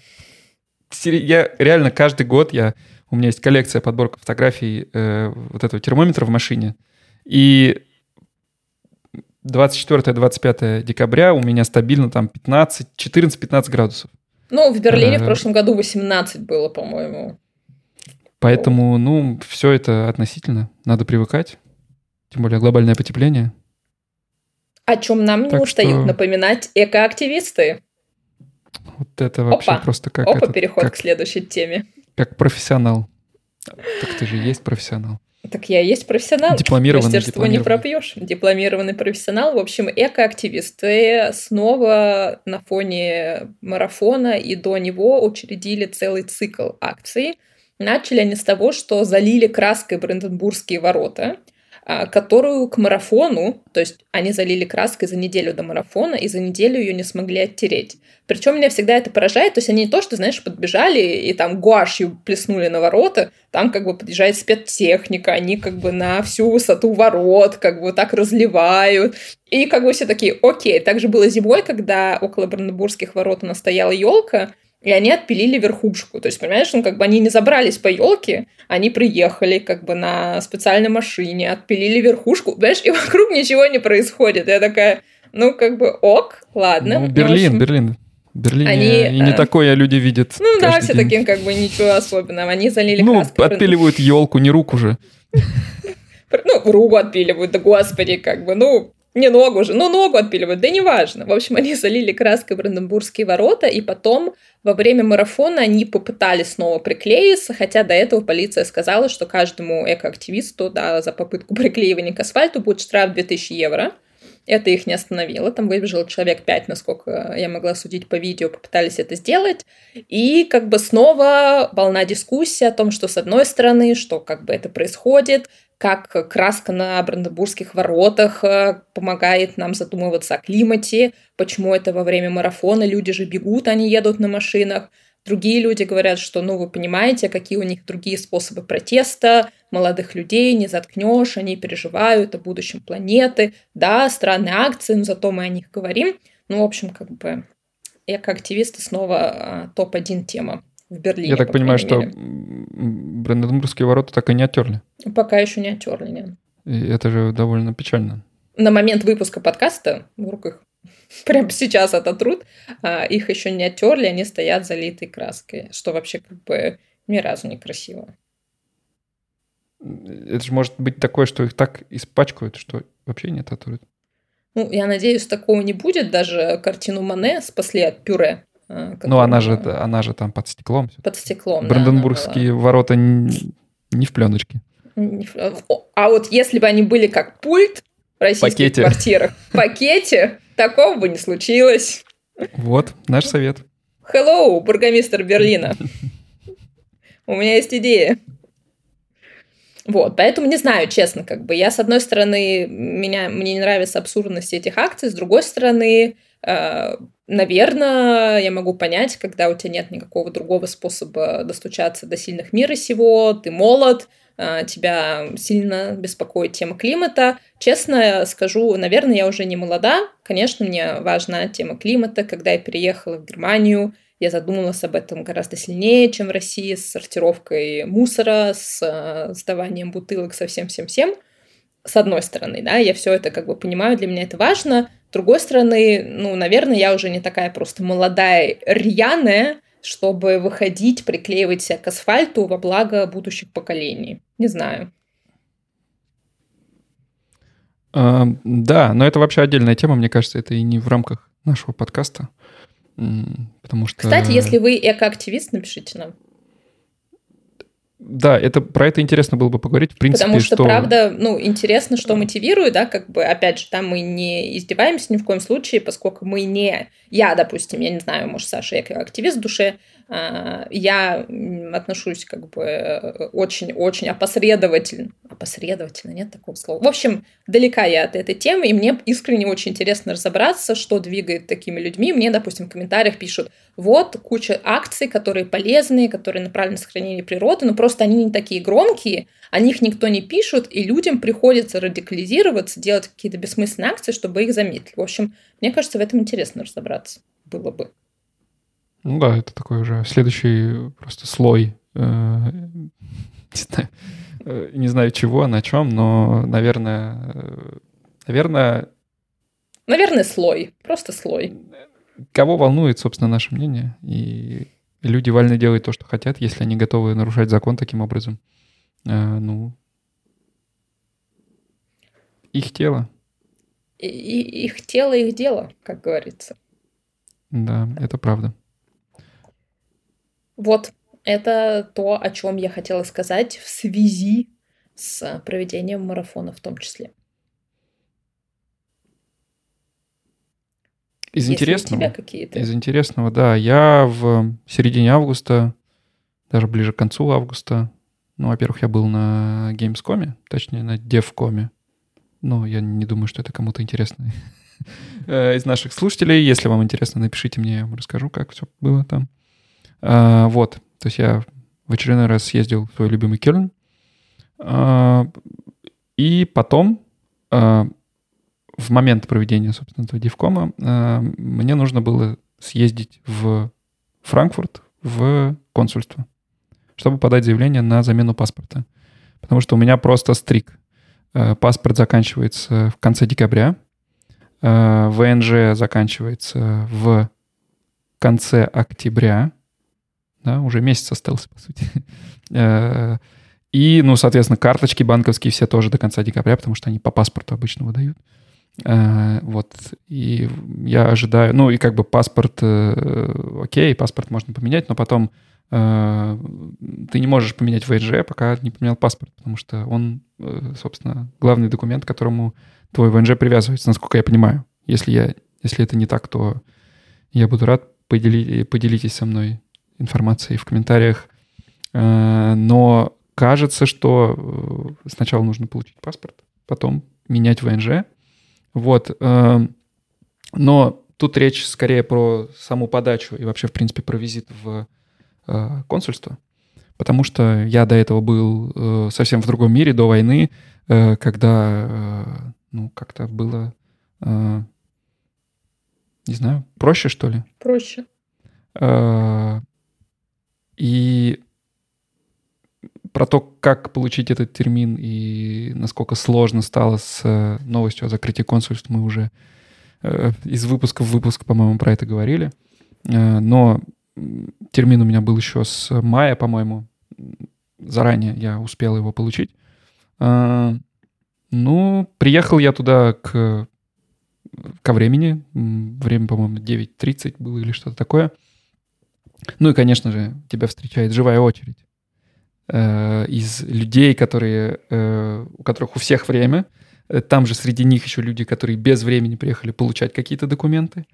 Я реально каждый год, я... у меня есть коллекция, подборка фотографий э, вот этого термометра в машине, и 24-25 декабря у меня стабильно там 15, 14-15 градусов. Ну, в Берлине а, в прошлом году 18 было, по-моему. Поэтому, ну, все это относительно. Надо привыкать. Тем более глобальное потепление. О чем нам так не устают что... напоминать экоактивисты. Вот это вообще Опа. просто как... Опа, этот, переход как, к следующей теме. Как профессионал. Так ты же есть профессионал. Так я и есть профессионал. Дипломированный. Мастерство не пропьешь. Дипломированный профессионал. В общем, экоактивисты снова на фоне марафона и до него учредили целый цикл акций. Начали они с того, что залили краской Бранденбургские ворота – которую к марафону, то есть они залили краской за неделю до марафона, и за неделю ее не смогли оттереть. Причем меня всегда это поражает, то есть они не то, что, знаешь, подбежали и там гуашью плеснули на ворота, там как бы подъезжает спецтехника, они как бы на всю высоту ворот как бы так разливают. И как бы все такие, окей. Также было зимой, когда около Бранденбургских ворот у нас стояла елка, и они отпилили верхушку. То есть, понимаешь, ну, как бы они не забрались по елке, они приехали как бы на специальной машине, отпилили верхушку, понимаешь, и <laughs> вокруг ничего не происходит. Я такая, ну, как бы ок, ладно. Ну, Берлин, общем, Берлин. Берлине они, и не а... такое люди видят. Ну да, все день. таким как бы ничего особенного. Они залили Ну, краской. отпиливают елку, не руку же. <laughs> Ну, руку отпиливают, да господи, как бы, ну, не ногу же, ну ногу отпиливают, да неважно. В общем, они залили краской Бранденбургские ворота, и потом во время марафона они попытались снова приклеиться, хотя до этого полиция сказала, что каждому экоактивисту да, за попытку приклеивания к асфальту будет штраф 2000 евро. Это их не остановило. Там выбежал человек пять, насколько я могла судить по видео, попытались это сделать. И как бы снова волна дискуссии о том, что с одной стороны, что как бы это происходит, как краска на Бранденбургских воротах э, помогает нам задумываться о климате, почему это во время марафона люди же бегут, они едут на машинах. Другие люди говорят, что, ну, вы понимаете, какие у них другие способы протеста, молодых людей не заткнешь, они переживают о будущем планеты. Да, странные акции, но зато мы о них говорим. Ну, в общем, как бы экоактивисты снова а, топ-1 тема в Берлине. Я так понимаю, что Бранденбургские ворота так и не оттерли. Пока еще не оттерли, нет. И это же довольно печально. На момент выпуска подкаста в руках <laughs> прямо сейчас это труд, а, их еще не оттерли, они стоят залитой краской, что вообще как бы ни разу не красиво. Это же может быть такое, что их так испачкают, что вообще не ототрут. Ну, я надеюсь, такого не будет. Даже картину Мане спасли от пюре. А, ну, она же, она же там под стеклом. Под стеклом, Бранденбургские да, ворота не, не в пленочке. А вот если бы они были как пульт в российских пакете. квартирах, в пакете, Такого бы не случилось. Вот, наш совет. Hello, бургомистр Берлина. <laughs> У меня есть идея. Вот, поэтому не знаю, честно, как бы я, с одной стороны, меня, мне не нравится абсурдность этих акций, с другой стороны, э, наверное, я могу понять, когда у тебя нет никакого другого способа достучаться до сильных мира сего, ты молод, а, тебя сильно беспокоит тема климата. Честно скажу, наверное, я уже не молода. Конечно, мне важна тема климата. Когда я переехала в Германию, я задумалась об этом гораздо сильнее, чем в России, с сортировкой мусора, с а, сдаванием бутылок, со всем-всем-всем. С одной стороны, да, я все это как бы понимаю, для меня это важно. С другой стороны, ну, наверное, я уже не такая просто молодая, рьяная, чтобы выходить, приклеивать себя к асфальту во благо будущих поколений. Не знаю. А, да, но это вообще отдельная тема, мне кажется, это и не в рамках нашего подкаста. Потому что... Кстати, если вы экоактивист, напишите нам. Да, это про это интересно было бы поговорить, в принципе, Потому что, что, правда, ну, интересно, что мотивирует, да, как бы, опять же, там мы не издеваемся ни в коем случае, поскольку мы не... Я, допустим, я не знаю, может, Саша, я активист в душе, а, я отношусь как бы очень-очень опосредовательно. Опосредовательно, нет такого слова. В общем, далека я от этой темы, и мне искренне очень интересно разобраться, что двигает такими людьми. Мне, допустим, в комментариях пишут, вот куча акций, которые полезные, которые направлены на сохранение природы, но просто они не такие громкие, о них никто не пишет, и людям приходится радикализироваться, делать какие-то бессмысленные акции, чтобы их заметили. В общем, мне кажется, в этом интересно разобраться было бы. Ну да, это такой уже следующий просто слой, э, <laughs> не знаю, не знаю чего, на чем, но, наверное, э, наверное... Наверное, слой, просто слой. Кого волнует, собственно, наше мнение, и люди вольны делать то, что хотят, если они готовы нарушать закон таким образом. ну, их тело. И, их тело, их дело, как говорится. Да, это правда. Вот, это то, о чем я хотела сказать в связи с проведением марафона в том числе. Из Есть интересного, какие-то? из интересного, да, я в середине августа, даже ближе к концу августа, ну, во-первых, я был на Gamescom, точнее, на DevCom. Ну, я не думаю, что это кому-то интересно <laughs> э, из наших слушателей. Если вам интересно, напишите мне, я вам расскажу, как все было там. А, вот, то есть я в очередной раз съездил в свой любимый Кельн. А, и потом, а, в момент проведения, собственно, этого дивкома, а, мне нужно было съездить в Франкфурт, в консульство, чтобы подать заявление на замену паспорта. Потому что у меня просто стрик. Паспорт заканчивается в конце декабря, ВНЖ заканчивается в конце октября, да, уже месяц остался, по сути. <laughs> Э, и, ну, соответственно, карточки банковские все тоже до конца декабря, потому что они по паспорту обычно выдают. Э, вот, и я ожидаю, ну, и как бы паспорт, э, окей, паспорт можно поменять, но потом ты не можешь поменять ВНЖ, пока не поменял паспорт, потому что он, собственно, главный документ, к которому твой ВНЖ привязывается, насколько я понимаю. Если, я, если это не так, то я буду рад, подели, поделитесь со мной информацией в комментариях. Э, но кажется, что э, сначала нужно получить паспорт, потом менять ВНЖ. Вот. Э, но тут речь скорее про саму подачу и вообще, в принципе, про визит в консульство. Потому что я до этого был совсем в другом мире, до войны, когда, ну, как-то было, не знаю, проще, что ли? Проще. И про то, как получить этот термин и насколько сложно стало с э, новостью о закрытии консульств, мы уже э, из выпуска в выпуск, по-моему, про это говорили. Э, но термин у меня был еще с мая, по-моему. Заранее я успел его получить. Ну, приехал я туда к, ко времени. Время, по-моему, 9.30 было или что-то такое. Ну и, конечно же, тебя встречает живая очередь э, из людей, которые, э, у которых у всех время. Э, там же среди них еще люди, которые без времени приехали получать какие-то документы.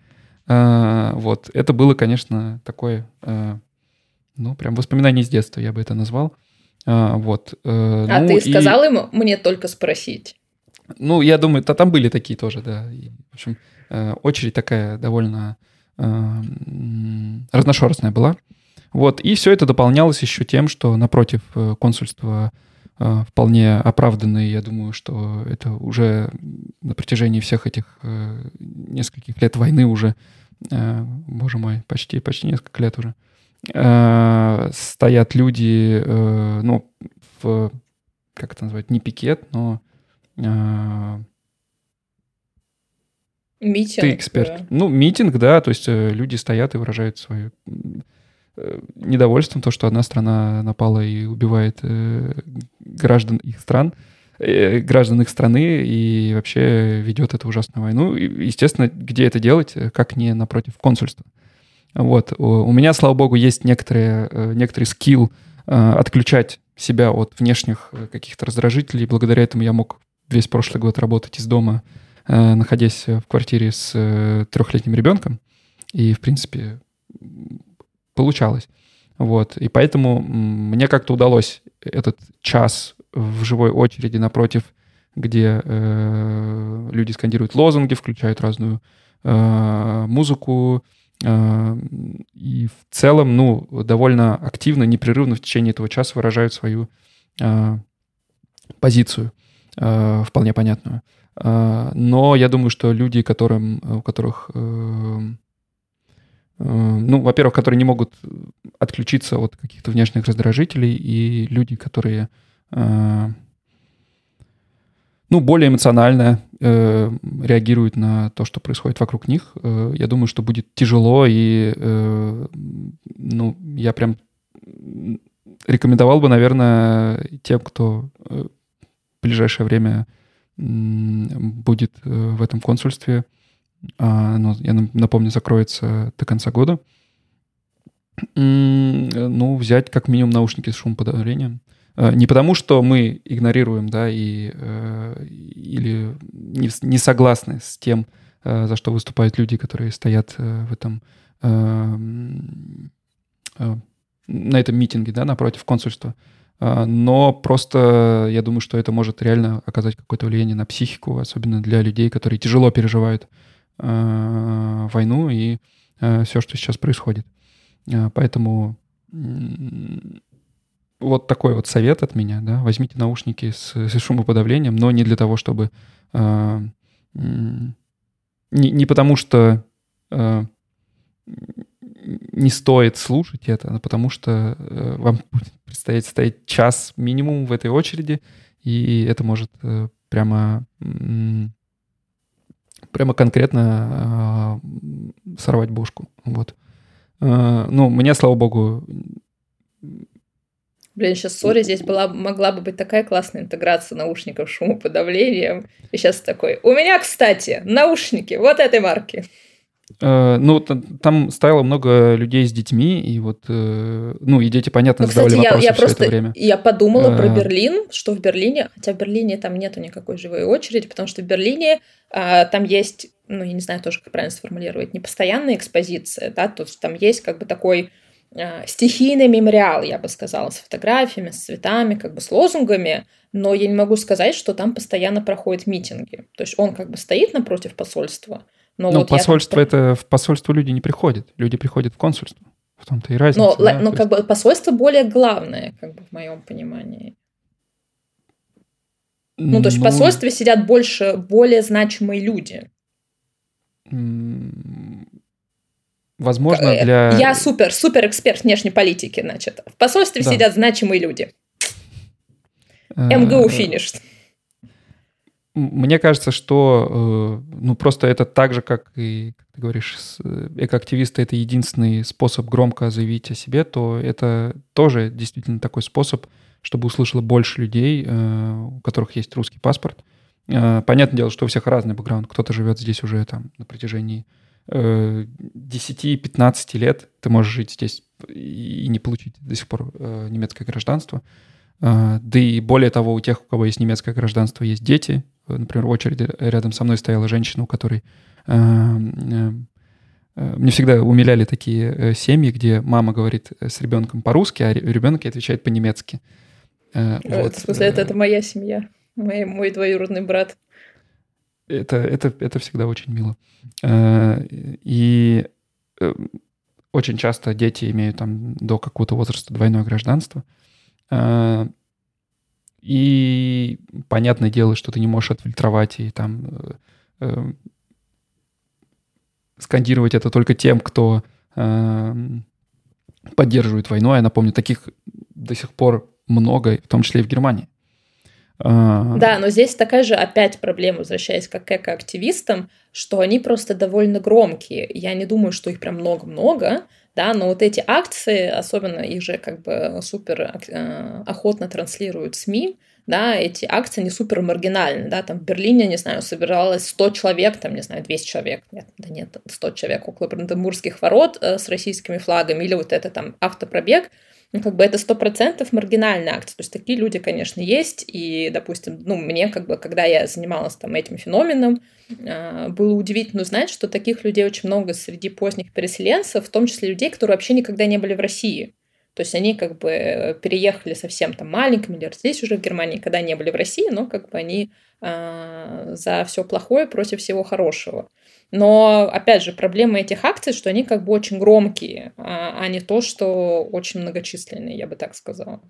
Э, вот. Это было, конечно, такое, э, ну, прям воспоминание из детства, я бы это назвал. Э, вот. Э, а ну, ты сказал и... ему мне только спросить? Ну, я думаю, то там были такие тоже, да. И, в общем, э, очередь такая довольно разношерстная была. Вот, и все это дополнялось еще тем, что напротив э, консульства э, вполне оправданные, я думаю, что это уже на протяжении всех этих э, нескольких лет войны уже, боже мой, почти, почти несколько лет уже, стоят люди, ну, в, как это назвать, не пикет, но Митинг. Ты эксперт. Да. Ну, митинг, да, то есть люди стоят и выражают свою Э, недовольством, то, что одна страна напала и убивает э, граждан их стран, э, граждан их страны и вообще ведет эту ужасную войну. И, естественно, где это делать, э, как не напротив консульства. Вот. У меня, слава богу, есть некоторые, э, некоторый скилл э, отключать себя от внешних каких-то раздражителей. Благодаря этому я мог весь прошлый год работать из дома, находясь в квартире с трехлетним ребенком. И, в принципе, получалось. Вот. И поэтому мне как-то удалось этот час в живой очереди напротив, где э, люди скандируют лозунги, включают разную э, музыку, э, и в целом, ну, довольно активно, непрерывно в течение этого часа выражают свою э, позицию, э, вполне понятную. Э, но я думаю, что люди, которым, у которых э, Э, ну, во-первых, которые не могут отключиться от каких-то внешних раздражителей, и люди, которые, э, ну, более эмоционально э, реагируют на то, что происходит вокруг них. Я думаю, что будет тяжело, и, ну, я прям рекомендовал бы, наверное, тем, кто в ближайшее время будет в этом консульстве, а, оно, я напомню, закроется до конца года. Ну, взять как минимум наушники с шумоподавлением. А, не потому, что мы игнорируем, да, и, э, или не, согласны с тем, э, за что выступают люди, которые стоят э, в этом на этом митинге, да, напротив консульства. А, но просто я думаю, что это может реально оказать какое-то влияние на психику, особенно для людей, которые тяжело переживают Э, войну и э, все, что сейчас происходит. Поэтому вот такой вот совет от меня, да, возьмите наушники с, с шумоподавлением, но не для того, чтобы... Э, не, не потому, что э, не стоит слушать это, а потому что э, вам будет предстоять стоять час минимум в этой очереди, и это может э, прямо прямо конкретно э, сорвать бошку. Вот. Э, ну, мне, слава богу... Блин, сейчас, сори, здесь была, могла бы быть такая классная интеграция наушников с шумоподавлением. И сейчас такой, у меня, кстати, наушники вот этой марки. Э, ну, там стояло много людей с детьми, и вот, э, ну, и дети, понятно, ну, задавали вопросы я, я просто, это время. Я подумала а... про Берлин, что в Берлине, хотя в Берлине там нету никакой живой очереди, потому что в Берлине а, там есть, ну, я не знаю тоже, как правильно сформулировать, не постоянная экспозиция, да, то есть там есть как бы такой а, стихийный мемориал, я бы сказала, с фотографиями, с цветами, как бы с лозунгами, но я не могу сказать, что там постоянно проходят митинги. То есть он как бы стоит напротив посольства, но ну, вот посольство там... это в посольство люди не приходят, люди приходят в консульство. В том-то и разница. Но, да? но как есть... бы посольство более главное, как бы в моем понимании. Ну, ну, то есть в ну, посольстве сидят больше, более значимые люди. Возможно, э, для... Я супер, супер эксперт внешней политики, значит. В посольстве да. сидят значимые люди. Э, МГУ финиш. Мне кажется, что э, ну просто это так же, как и, как ты говоришь, э, экоактивисты — это единственный способ громко заявить о себе, то это тоже действительно такой способ, чтобы услышало больше людей, э, у которых есть русский паспорт. Понятное дело, что у всех разный бэкграунд. Кто-то живет здесь уже там на протяжении 10-15 лет. Ты можешь жить здесь и не получить до сих пор немецкое гражданство. Да и более того, у тех, у кого есть немецкое гражданство, есть дети, например, в очереди рядом со мной стояла женщина, у которой э, э, э, мне всегда умиляли такие семьи, где мама говорит с ребенком по-русски, а ребенок отвечает по-немецки. Вот. В смысле, это, это моя семья, мой, мой двоюродный брат. Это, это, это всегда очень мило. И очень часто дети имеют там до какого-то возраста двойное гражданство. И понятное дело, что ты не можешь отфильтровать и там э, э, скандировать это только тем, кто э, поддерживает войну. Я напомню, таких до сих пор много, в том числе и в Германии. А, да, но здесь такая же опять проблема, возвращаясь к эко-активистам, что они просто довольно громкие. Я не думаю, что их прям много-много, да, но вот эти акции, особенно их же как бы супер э, охотно транслируют СМИ, да, эти акции не супер маргинальны, да, там в Берлине, не знаю, собиралось 100 человек, там, не знаю, 200 человек, нет, да нет, 100 человек около Бранденбургских ворот э, с российскими флагами, или вот это там автопробег, ну, как бы это сто процентов маргинальная акция. То есть такие люди, конечно, есть. И, допустим, ну, мне, как бы, когда я занималась там этим феноменом, а, было удивительно узнать, что таких людей очень много среди поздних переселенцев, в том числе людей, которые вообще никогда не были в России. То есть они как бы переехали совсем там маленькими или здесь уже в Германии, когда не были в России, но как бы они э, за все плохое против всего хорошего. Но, опять же, проблема этих акций, что они как бы очень громкие, а, а не то, что очень многочисленные, я бы так сказала.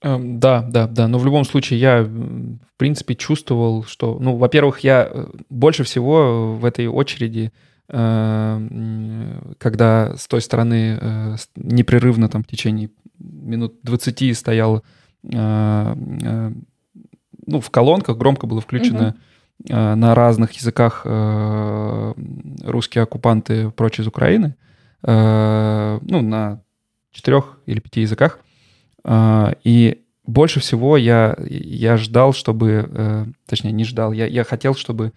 Эм, да, да, да. Но в любом случае я, в принципе, чувствовал, что, ну, во-первых, я э, больше всего в этой очереди, э, когда с той стороны э, непрерывно там в течение минут 20 стоял, ну, в колонках громко было включено Э, на разных языках э, русские оккупанты прочь из Украины, э, ну, на четырех или пяти языках. И больше всего я, я ждал, чтобы... Точнее, не ждал, я, я хотел, чтобы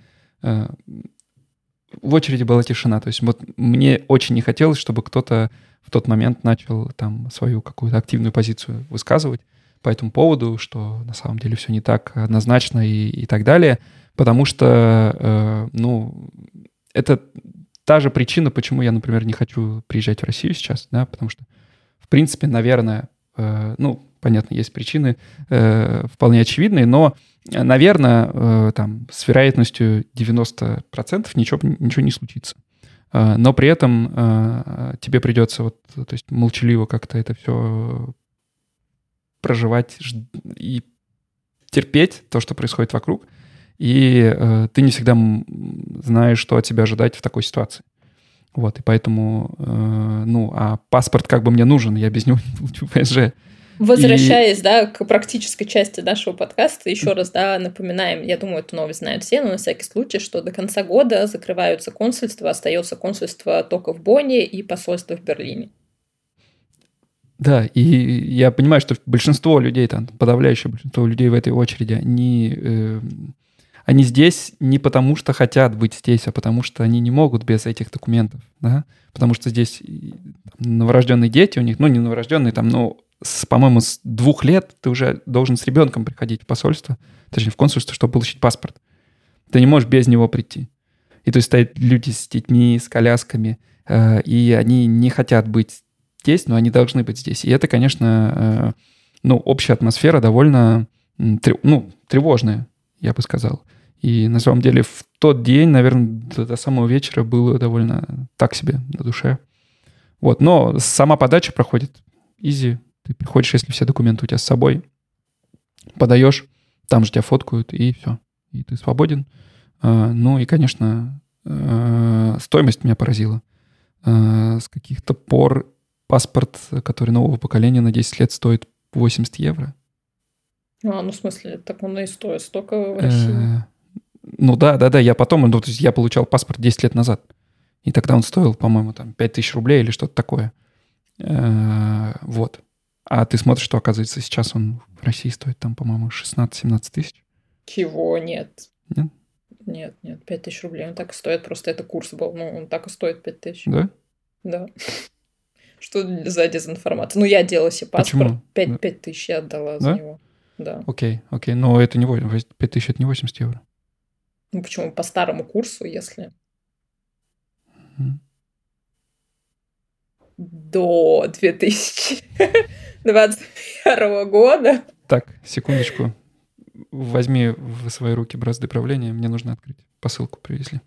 в очереди была тишина. То есть вот мне очень не хотелось, чтобы кто-то в тот момент начал там свою какую-то активную позицию высказывать по этому поводу, что на самом деле все не так однозначно и, и так далее потому что, э, ну, это та же причина, почему я, например, не хочу приезжать в Россию сейчас, да, потому что, в принципе, наверное, э, ну, понятно, есть причины э, вполне очевидные, но, наверное, э, там, с вероятностью 90% ничего, ничего не случится. Э, но при этом э, тебе придется вот, то есть молчаливо как-то это все проживать и терпеть то, что происходит вокруг и э, ты не всегда знаешь, что от тебя ожидать в такой ситуации. Вот, и поэтому, э, ну, а паспорт как бы мне нужен, я без него не <laughs> получу ПСЖ. Возвращаясь, и... да, к практической части нашего подкаста, еще раз, да, напоминаем, я думаю, эту новость знают все, но на всякий случай, что до конца года закрываются консульства, остается консульство только в Бонне и посольство в Берлине. Да, и я понимаю, что большинство людей, там, подавляющее большинство людей в этой очереди, они э, они здесь не потому, что хотят быть здесь, а потому что они не могут без этих документов, да? Потому что здесь новорожденные дети у них, ну, не новорожденные, там, ну, по-моему, с двух лет ты уже должен с ребенком приходить в посольство, точнее, в консульство, чтобы получить паспорт. Ты не можешь без него прийти. И то есть стоят люди с детьми, с колясками, э, и они не хотят быть здесь, но они должны быть здесь. И это, конечно, э, ну, общая атмосфера довольно, ну, тревожная, я бы сказал. И на самом деле в тот день, наверное, до, самого вечера было довольно так себе на душе. Вот, но сама подача проходит изи. Ты приходишь, если все документы у тебя с собой, подаешь, там же тебя фоткают, и все. И ты свободен. А, ну и, конечно, а, стоимость меня поразила. С каких-то пор паспорт, который нового поколения на 10 лет стоит 80 евро. А, ну в смысле, так он и стоит столько в России. Э, ну да, да, да, я потом, ну, то есть я получал паспорт 10 лет назад. И тогда он стоил, по-моему, там 5000 рублей или что-то такое. Э, вот. А ты смотришь, что, оказывается, сейчас он в России стоит там, по-моему, 16-17 тысяч. Чего? Нет. Нет? Нет, нет, 5 тысяч рублей. Он так и стоит, просто это курс был. Ну, он так и стоит 5 тысяч. Да? Да. Что за дезинформация? Ну, я делала себе паспорт. Почему? 5, 5 тысяч я отдала да? за него. Да. Окей, окей. Но это не 5 тысяч, это не 80 евро. Ну, почему? По старому курсу, если... Mm. До 2021 года. Так, секундочку. Возьми в свои руки бразды правления. Мне нужно открыть. Посылку привезли.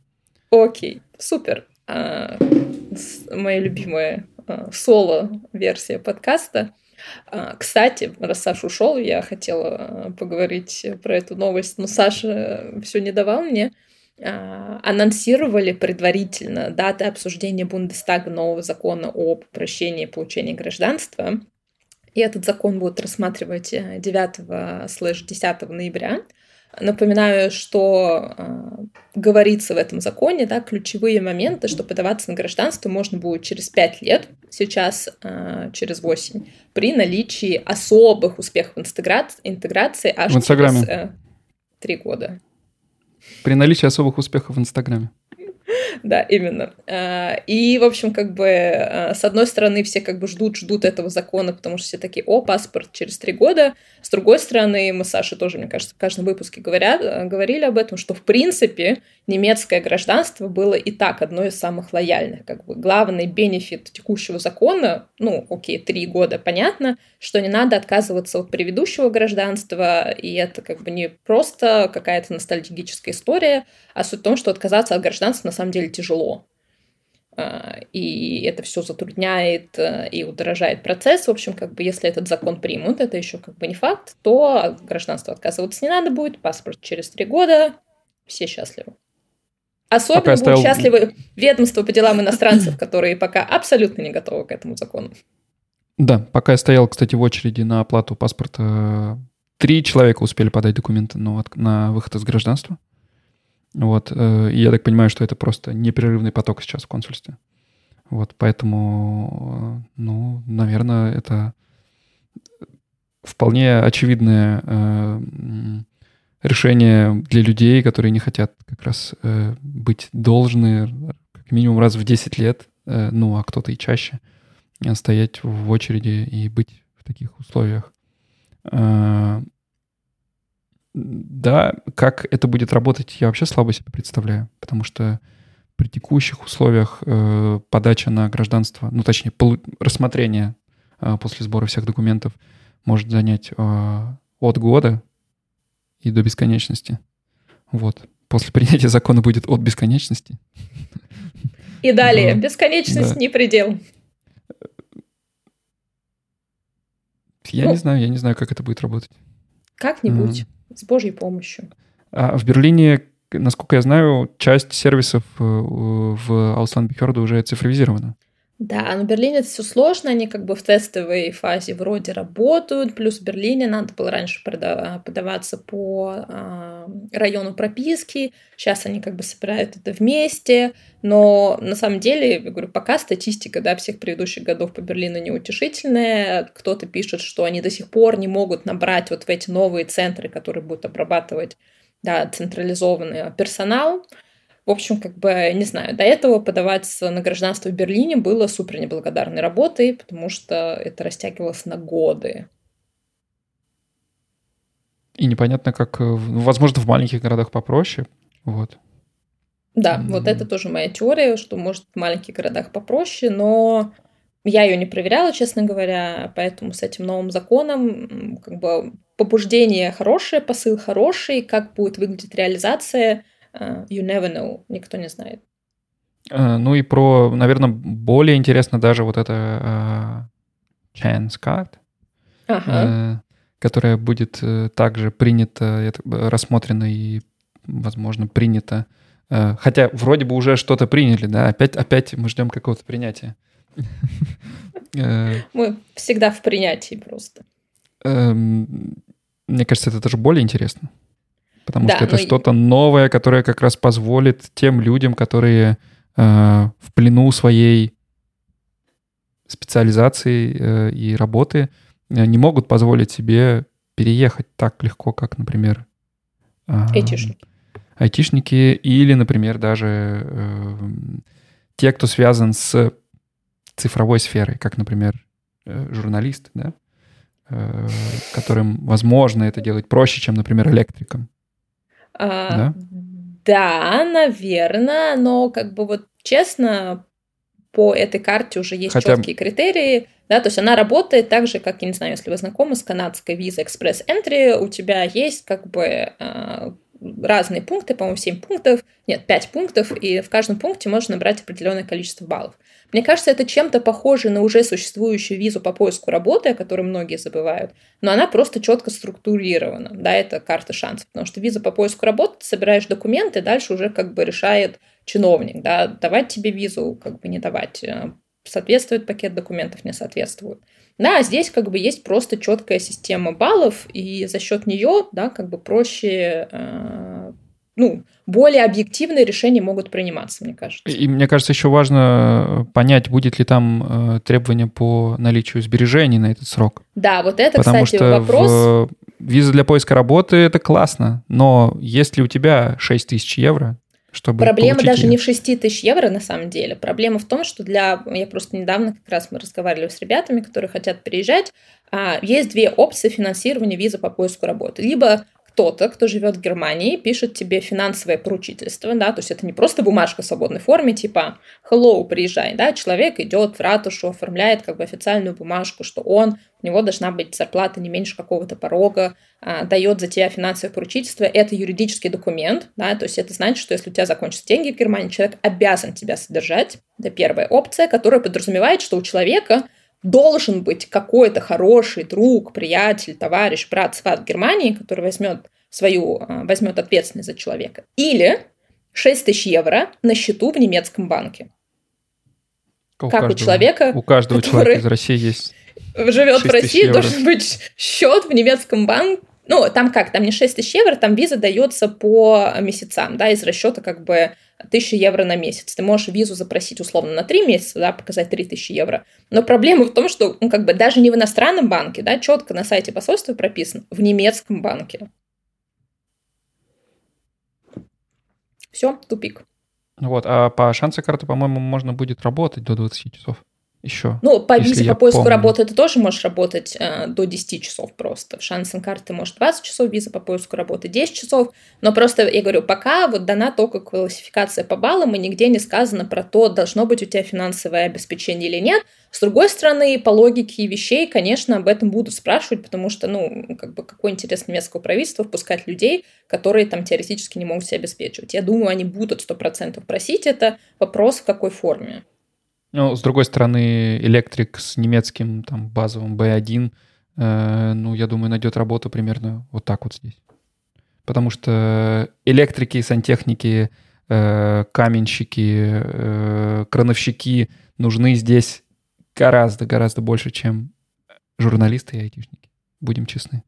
Окей, супер. А, моя любимая соло-версия подкаста. А, кстати, раз Саша ушел, я хотела а, поговорить про эту новость, но Саша все не давал мне. А, анонсировали предварительно даты обсуждения Бундестага нового закона об упрощении получения гражданства. И этот закон будут рассматривать 9-10 э, ноября. Напоминаю, что э, говорится в этом законе, да, ключевые моменты, что подаваться на гражданство можно будет через 5 лет, сейчас э, через 8, при наличии особых успехов интеграции, интеграции аж в Инстаграме. через э, 3 года. При наличии особых успехов в Инстаграме. <laughs> Да, именно. А, и, в общем, как бы, а, с одной стороны, все как бы ждут, ждут этого закона, потому что все такие, о, паспорт через три года. С другой стороны, мы с Сашей тоже, мне кажется, в каждом выпуске говорят, а, говорили об этом, что, в принципе, немецкое гражданство было и так одно из самых лояльных. Как бы главный бенефит текущего закона, ну, окей, три года, понятно, что не надо отказываться от предыдущего гражданства, и это как бы не просто какая-то ностальгическая история, а суть в том, что отказаться от гражданства на самом деле тяжело. А, и это все затрудняет э, и удорожает процесс. В общем, как бы если этот закон примут, это еще как бы не факт, то от гражданства отказываться не надо будет, паспорт через три года, все счастливы. Особенно пока будут стоял... счастливы ведомства по делам иностранцев, которые пока абсолютно не готовы к этому закону. Да, пока я стоял, кстати, в очереди на оплату паспорта, три человека успели подать документы на, на выход из гражданства. Вот, э, и я так понимаю, что это просто непрерывный поток сейчас в консульстве. Вот, поэтому, э, ну, наверное, это вполне очевидное э, решение для людей, которые не хотят как раз быть должны как минимум раз в 10 лет, ну, а кто-то и чаще, стоять в очереди и быть в таких условиях. Да, как это будет работать, я вообще слабо себе представляю, потому что при текущих условиях э, подача на гражданство, ну точнее пол, рассмотрение э, после сбора всех документов может занять э, от года и до бесконечности. Вот. После принятия закона будет от бесконечности. И далее. Бесконечность не предел. Я не ну. знаю, я не знаю, как это будет работать. Как-нибудь с Божьей помощью. А в Берлине, насколько я знаю, часть сервисов э, в Аусланд Бихерде уже цифровизирована. Да, но в Берлине это все сложно, они как бы в тестовой фазе вроде работают, плюс в Берлине надо было раньше подаваться по э, району прописки, сейчас они как бы собирают это вместе, но на самом деле, я говорю, пока статистика да, всех предыдущих годов по Берлину неутешительная, кто-то пишет, что они до сих пор не могут набрать вот в эти новые центры, которые будут обрабатывать да, централизованный персонал. В общем, как бы, не знаю, до этого подаваться на гражданство в Берлине было супер неблагодарной работой, потому что это растягивалось на годы. И непонятно, как, э, возможно, в маленьких городах попроще, вот. Да, mm. вот это тоже моя теория, что может в маленьких городах попроще, но я ее не проверяла, честно говоря, поэтому с этим новым законом как бы побуждение хорошее, посыл хороший, как будет выглядеть реализация, you never know, никто не знает. Uh, ну и про, наверное, более интересно даже вот это uh, chance card, ага. которая будет также принята, рассмотрена и, возможно, принята. Хотя вроде бы уже что-то приняли, да, опять, опять мы ждем какого-то принятия. <laughs> Мы всегда в принятии просто. Эм, мне кажется, это даже более интересно. Потому да, что это что-то новое, которое как раз позволит тем людям, которые э, в плену своей специализации э, и работы э, не могут позволить себе переехать так легко, как, например, э, айтишники. айтишники или, например, даже э, те, кто связан с цифровой сферой, как, например, э, журналисты, да, э, которым возможно это делать проще, чем, например, электрикам. А, да? да, наверное, но как бы вот честно, по этой карте уже есть Хотя... четкие критерии, да, то есть она работает так же, как, я не знаю, если вы знакомы с канадской визой Express Entry, у тебя есть как бы а, разные пункты, по-моему, 7 пунктов, нет, 5 пунктов, и в каждом пункте можно набрать определенное количество баллов. Мне кажется, это чем-то похоже на уже существующую визу по поиску работы, о которой многие забывают, но она просто четко структурирована. Да, это карта шансов, потому что виза по поиску работы, ты собираешь документы, дальше уже как бы решает чиновник, да, давать тебе визу, как бы не давать, э, соответствует пакет документов, не соответствует. Да, здесь как бы есть просто четкая система баллов, и за счет нее, да, как бы проще э, ну, более объективные решения могут приниматься, мне кажется. И мне кажется, еще важно понять, будет ли там э, требование по наличию сбережений на этот срок. Да, вот это, Потому кстати, что вопрос. В... Виза для поиска работы это классно, но если у тебя 6 тысяч евро, чтобы Проблема даже ее. не в 6 тысяч евро на самом деле. Проблема в том, что для... Я просто недавно как раз мы разговаривали с ребятами, которые хотят приезжать. А, есть две опции финансирования визы по поиску работы. Либо кто-то, кто живет в Германии, пишет тебе финансовое поручительство, да, то есть это не просто бумажка в свободной форме, типа hello, приезжай, да, человек идет в ратушу, оформляет как бы официальную бумажку, что он, у него должна быть зарплата не меньше какого-то порога, а, дает за тебя финансовое поручительство, это юридический документ, да, то есть это значит, что если у тебя закончатся деньги в Германии, человек обязан тебя содержать, это первая опция, которая подразумевает, что у человека должен быть какой-то хороший друг, приятель, товарищ, брат, сват Германии, который возьмет свою, а, возьмет ответственность за человека. Или 6 тысяч евро на счету в немецком банке. У как каждого, у человека, у каждого человека из России есть живет в России, евро. должен быть счет в немецком банке, ну, там как, там не 6 тысяч евро, там виза дается по месяцам, да, из расчета как бы 1000 евро на месяц. Ты можешь визу запросить условно на 3 месяца, да, показать 3000 евро. Но проблема в том, что, ну, как бы даже не в иностранном банке, да, четко на сайте посольства прописано, в немецком банке. Все, тупик. Вот, а по шансе карты, по-моему, можно будет работать до 20 часов еще. Ну, по визе по поиску помню. работы ты тоже можешь работать э, до 10 часов просто. В шансен карты может 20 часов, виза по поиску работы 10 часов. Но просто, я говорю, пока вот дана только классификация по баллам, и нигде не сказано про то, должно быть у тебя финансовое обеспечение или нет. С другой стороны, по логике вещей, конечно, об этом будут спрашивать, потому что, ну, как бы, какой интерес немецкого правительства впускать людей, которые там теоретически не могут себя обеспечивать. Я думаю, они будут 100% просить это. Вопрос, в какой форме. Ну, с другой стороны, электрик с немецким там базовым B1, э, ну, я думаю, найдет работу примерно вот так вот здесь. Потому что электрики, сантехники, э, каменщики, э, крановщики нужны здесь гораздо-гораздо больше, чем журналисты и айтишники. Будем честны.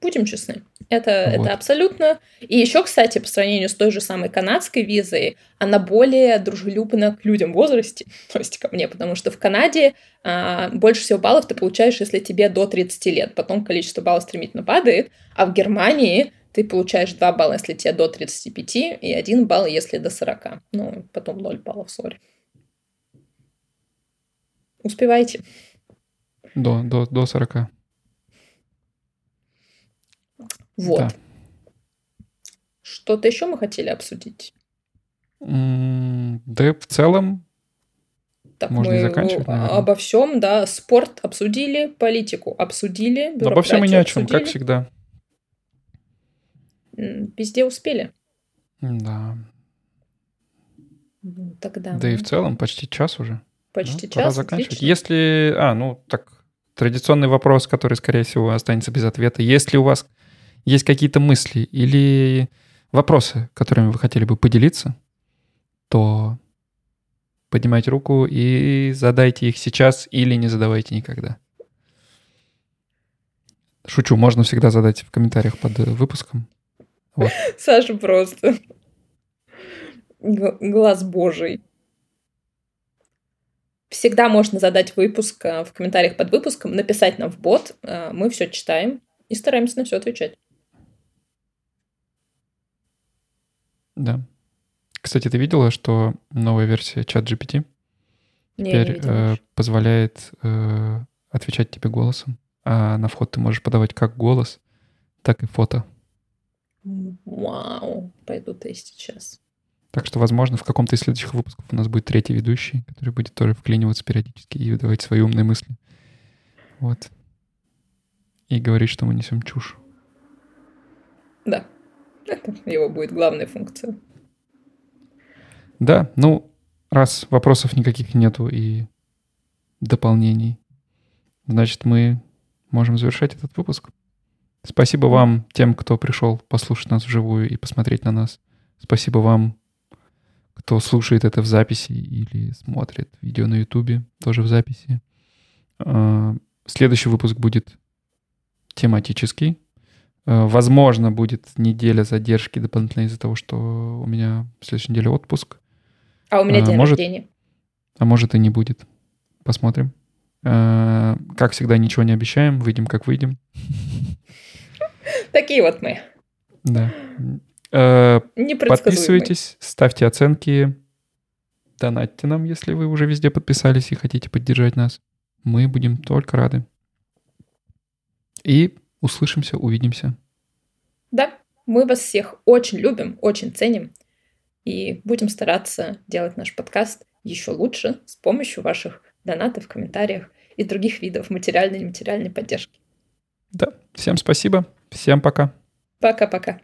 Будем честны. Это, вот. это абсолютно. И еще, кстати, по сравнению с той же самой канадской визой, она более дружелюбна к людям в возрасте, <laughs> то есть ко мне, потому что в Канаде а, больше всего баллов ты получаешь, если тебе до 30 лет. Потом количество баллов стремительно падает, а в Германии ты получаешь 2 балла, если тебе до 35, и 1 балл, если до 40. Ну, потом 0 баллов, сори. Успевайте. До, до, до 40. Вот. Да. Что-то еще мы хотели обсудить? Да, в целом так Можно мы заканчивать, наверное. обо всем, да, спорт обсудили, политику обсудили, бюрократию Обо всем и ни о чем, обсудили. как всегда. Везде успели. Да. Ну, тогда. Да мы... и в целом почти час уже. Почти да, час. Пора заканчивать. Отлично. Если, а, ну так традиционный вопрос, который, скорее всего, останется без ответа. Если у вас есть какие-то мысли или вопросы, которыми вы хотели бы поделиться, то поднимайте руку и задайте их сейчас или не задавайте никогда. Шучу, можно всегда задать в комментариях под выпуском. Вот. <laughs> Саша просто глаз божий. Всегда можно задать выпуск э, в комментариях под выпуском, написать нам в бот. Э, мы все читаем и стараемся на все отвечать. Да. Кстати, ты видела, что новая версия ChatGPT теперь не э, позволяет э, отвечать тебе голосом, а на вход ты можешь подавать как голос, так и фото. Вау, пойду тестить сейчас. Так что, возможно, в каком-то из следующих выпусков у нас будет третий ведущий, который будет тоже вклиниваться периодически и выдавать свои умные мысли. Вот. И говорить, что мы несем чушь. Да. Это его будет главная функция. Да, ну, раз вопросов никаких нету и дополнений, значит, мы можем завершать этот выпуск. Спасибо вам, тем, кто пришел послушать нас вживую и посмотреть на нас. Спасибо вам, кто слушает это в записи или смотрит видео на Ютубе, тоже в записи. А, следующий выпуск будет тематический. А, возможно, будет неделя задержки дополнительно из-за того, что у меня в следующей неделе отпуск. А у меня а, день может, рождения. А может и не будет. Посмотрим. А, как всегда, ничего не обещаем. Выйдем, как выйдем. <laughs> Такие вот мы. Да. А, подписывайтесь, ставьте оценки, донатьте нам, если вы уже везде подписались и хотите поддержать нас. Мы будем только рады. И услышимся, увидимся. Да, мы вас всех очень любим, очень ценим и будем стараться делать наш подкаст еще лучше с помощью ваших донатов, комментариях и других видов материальной и нематериальной поддержки. Да, всем спасибо, всем пока. Пока-пока.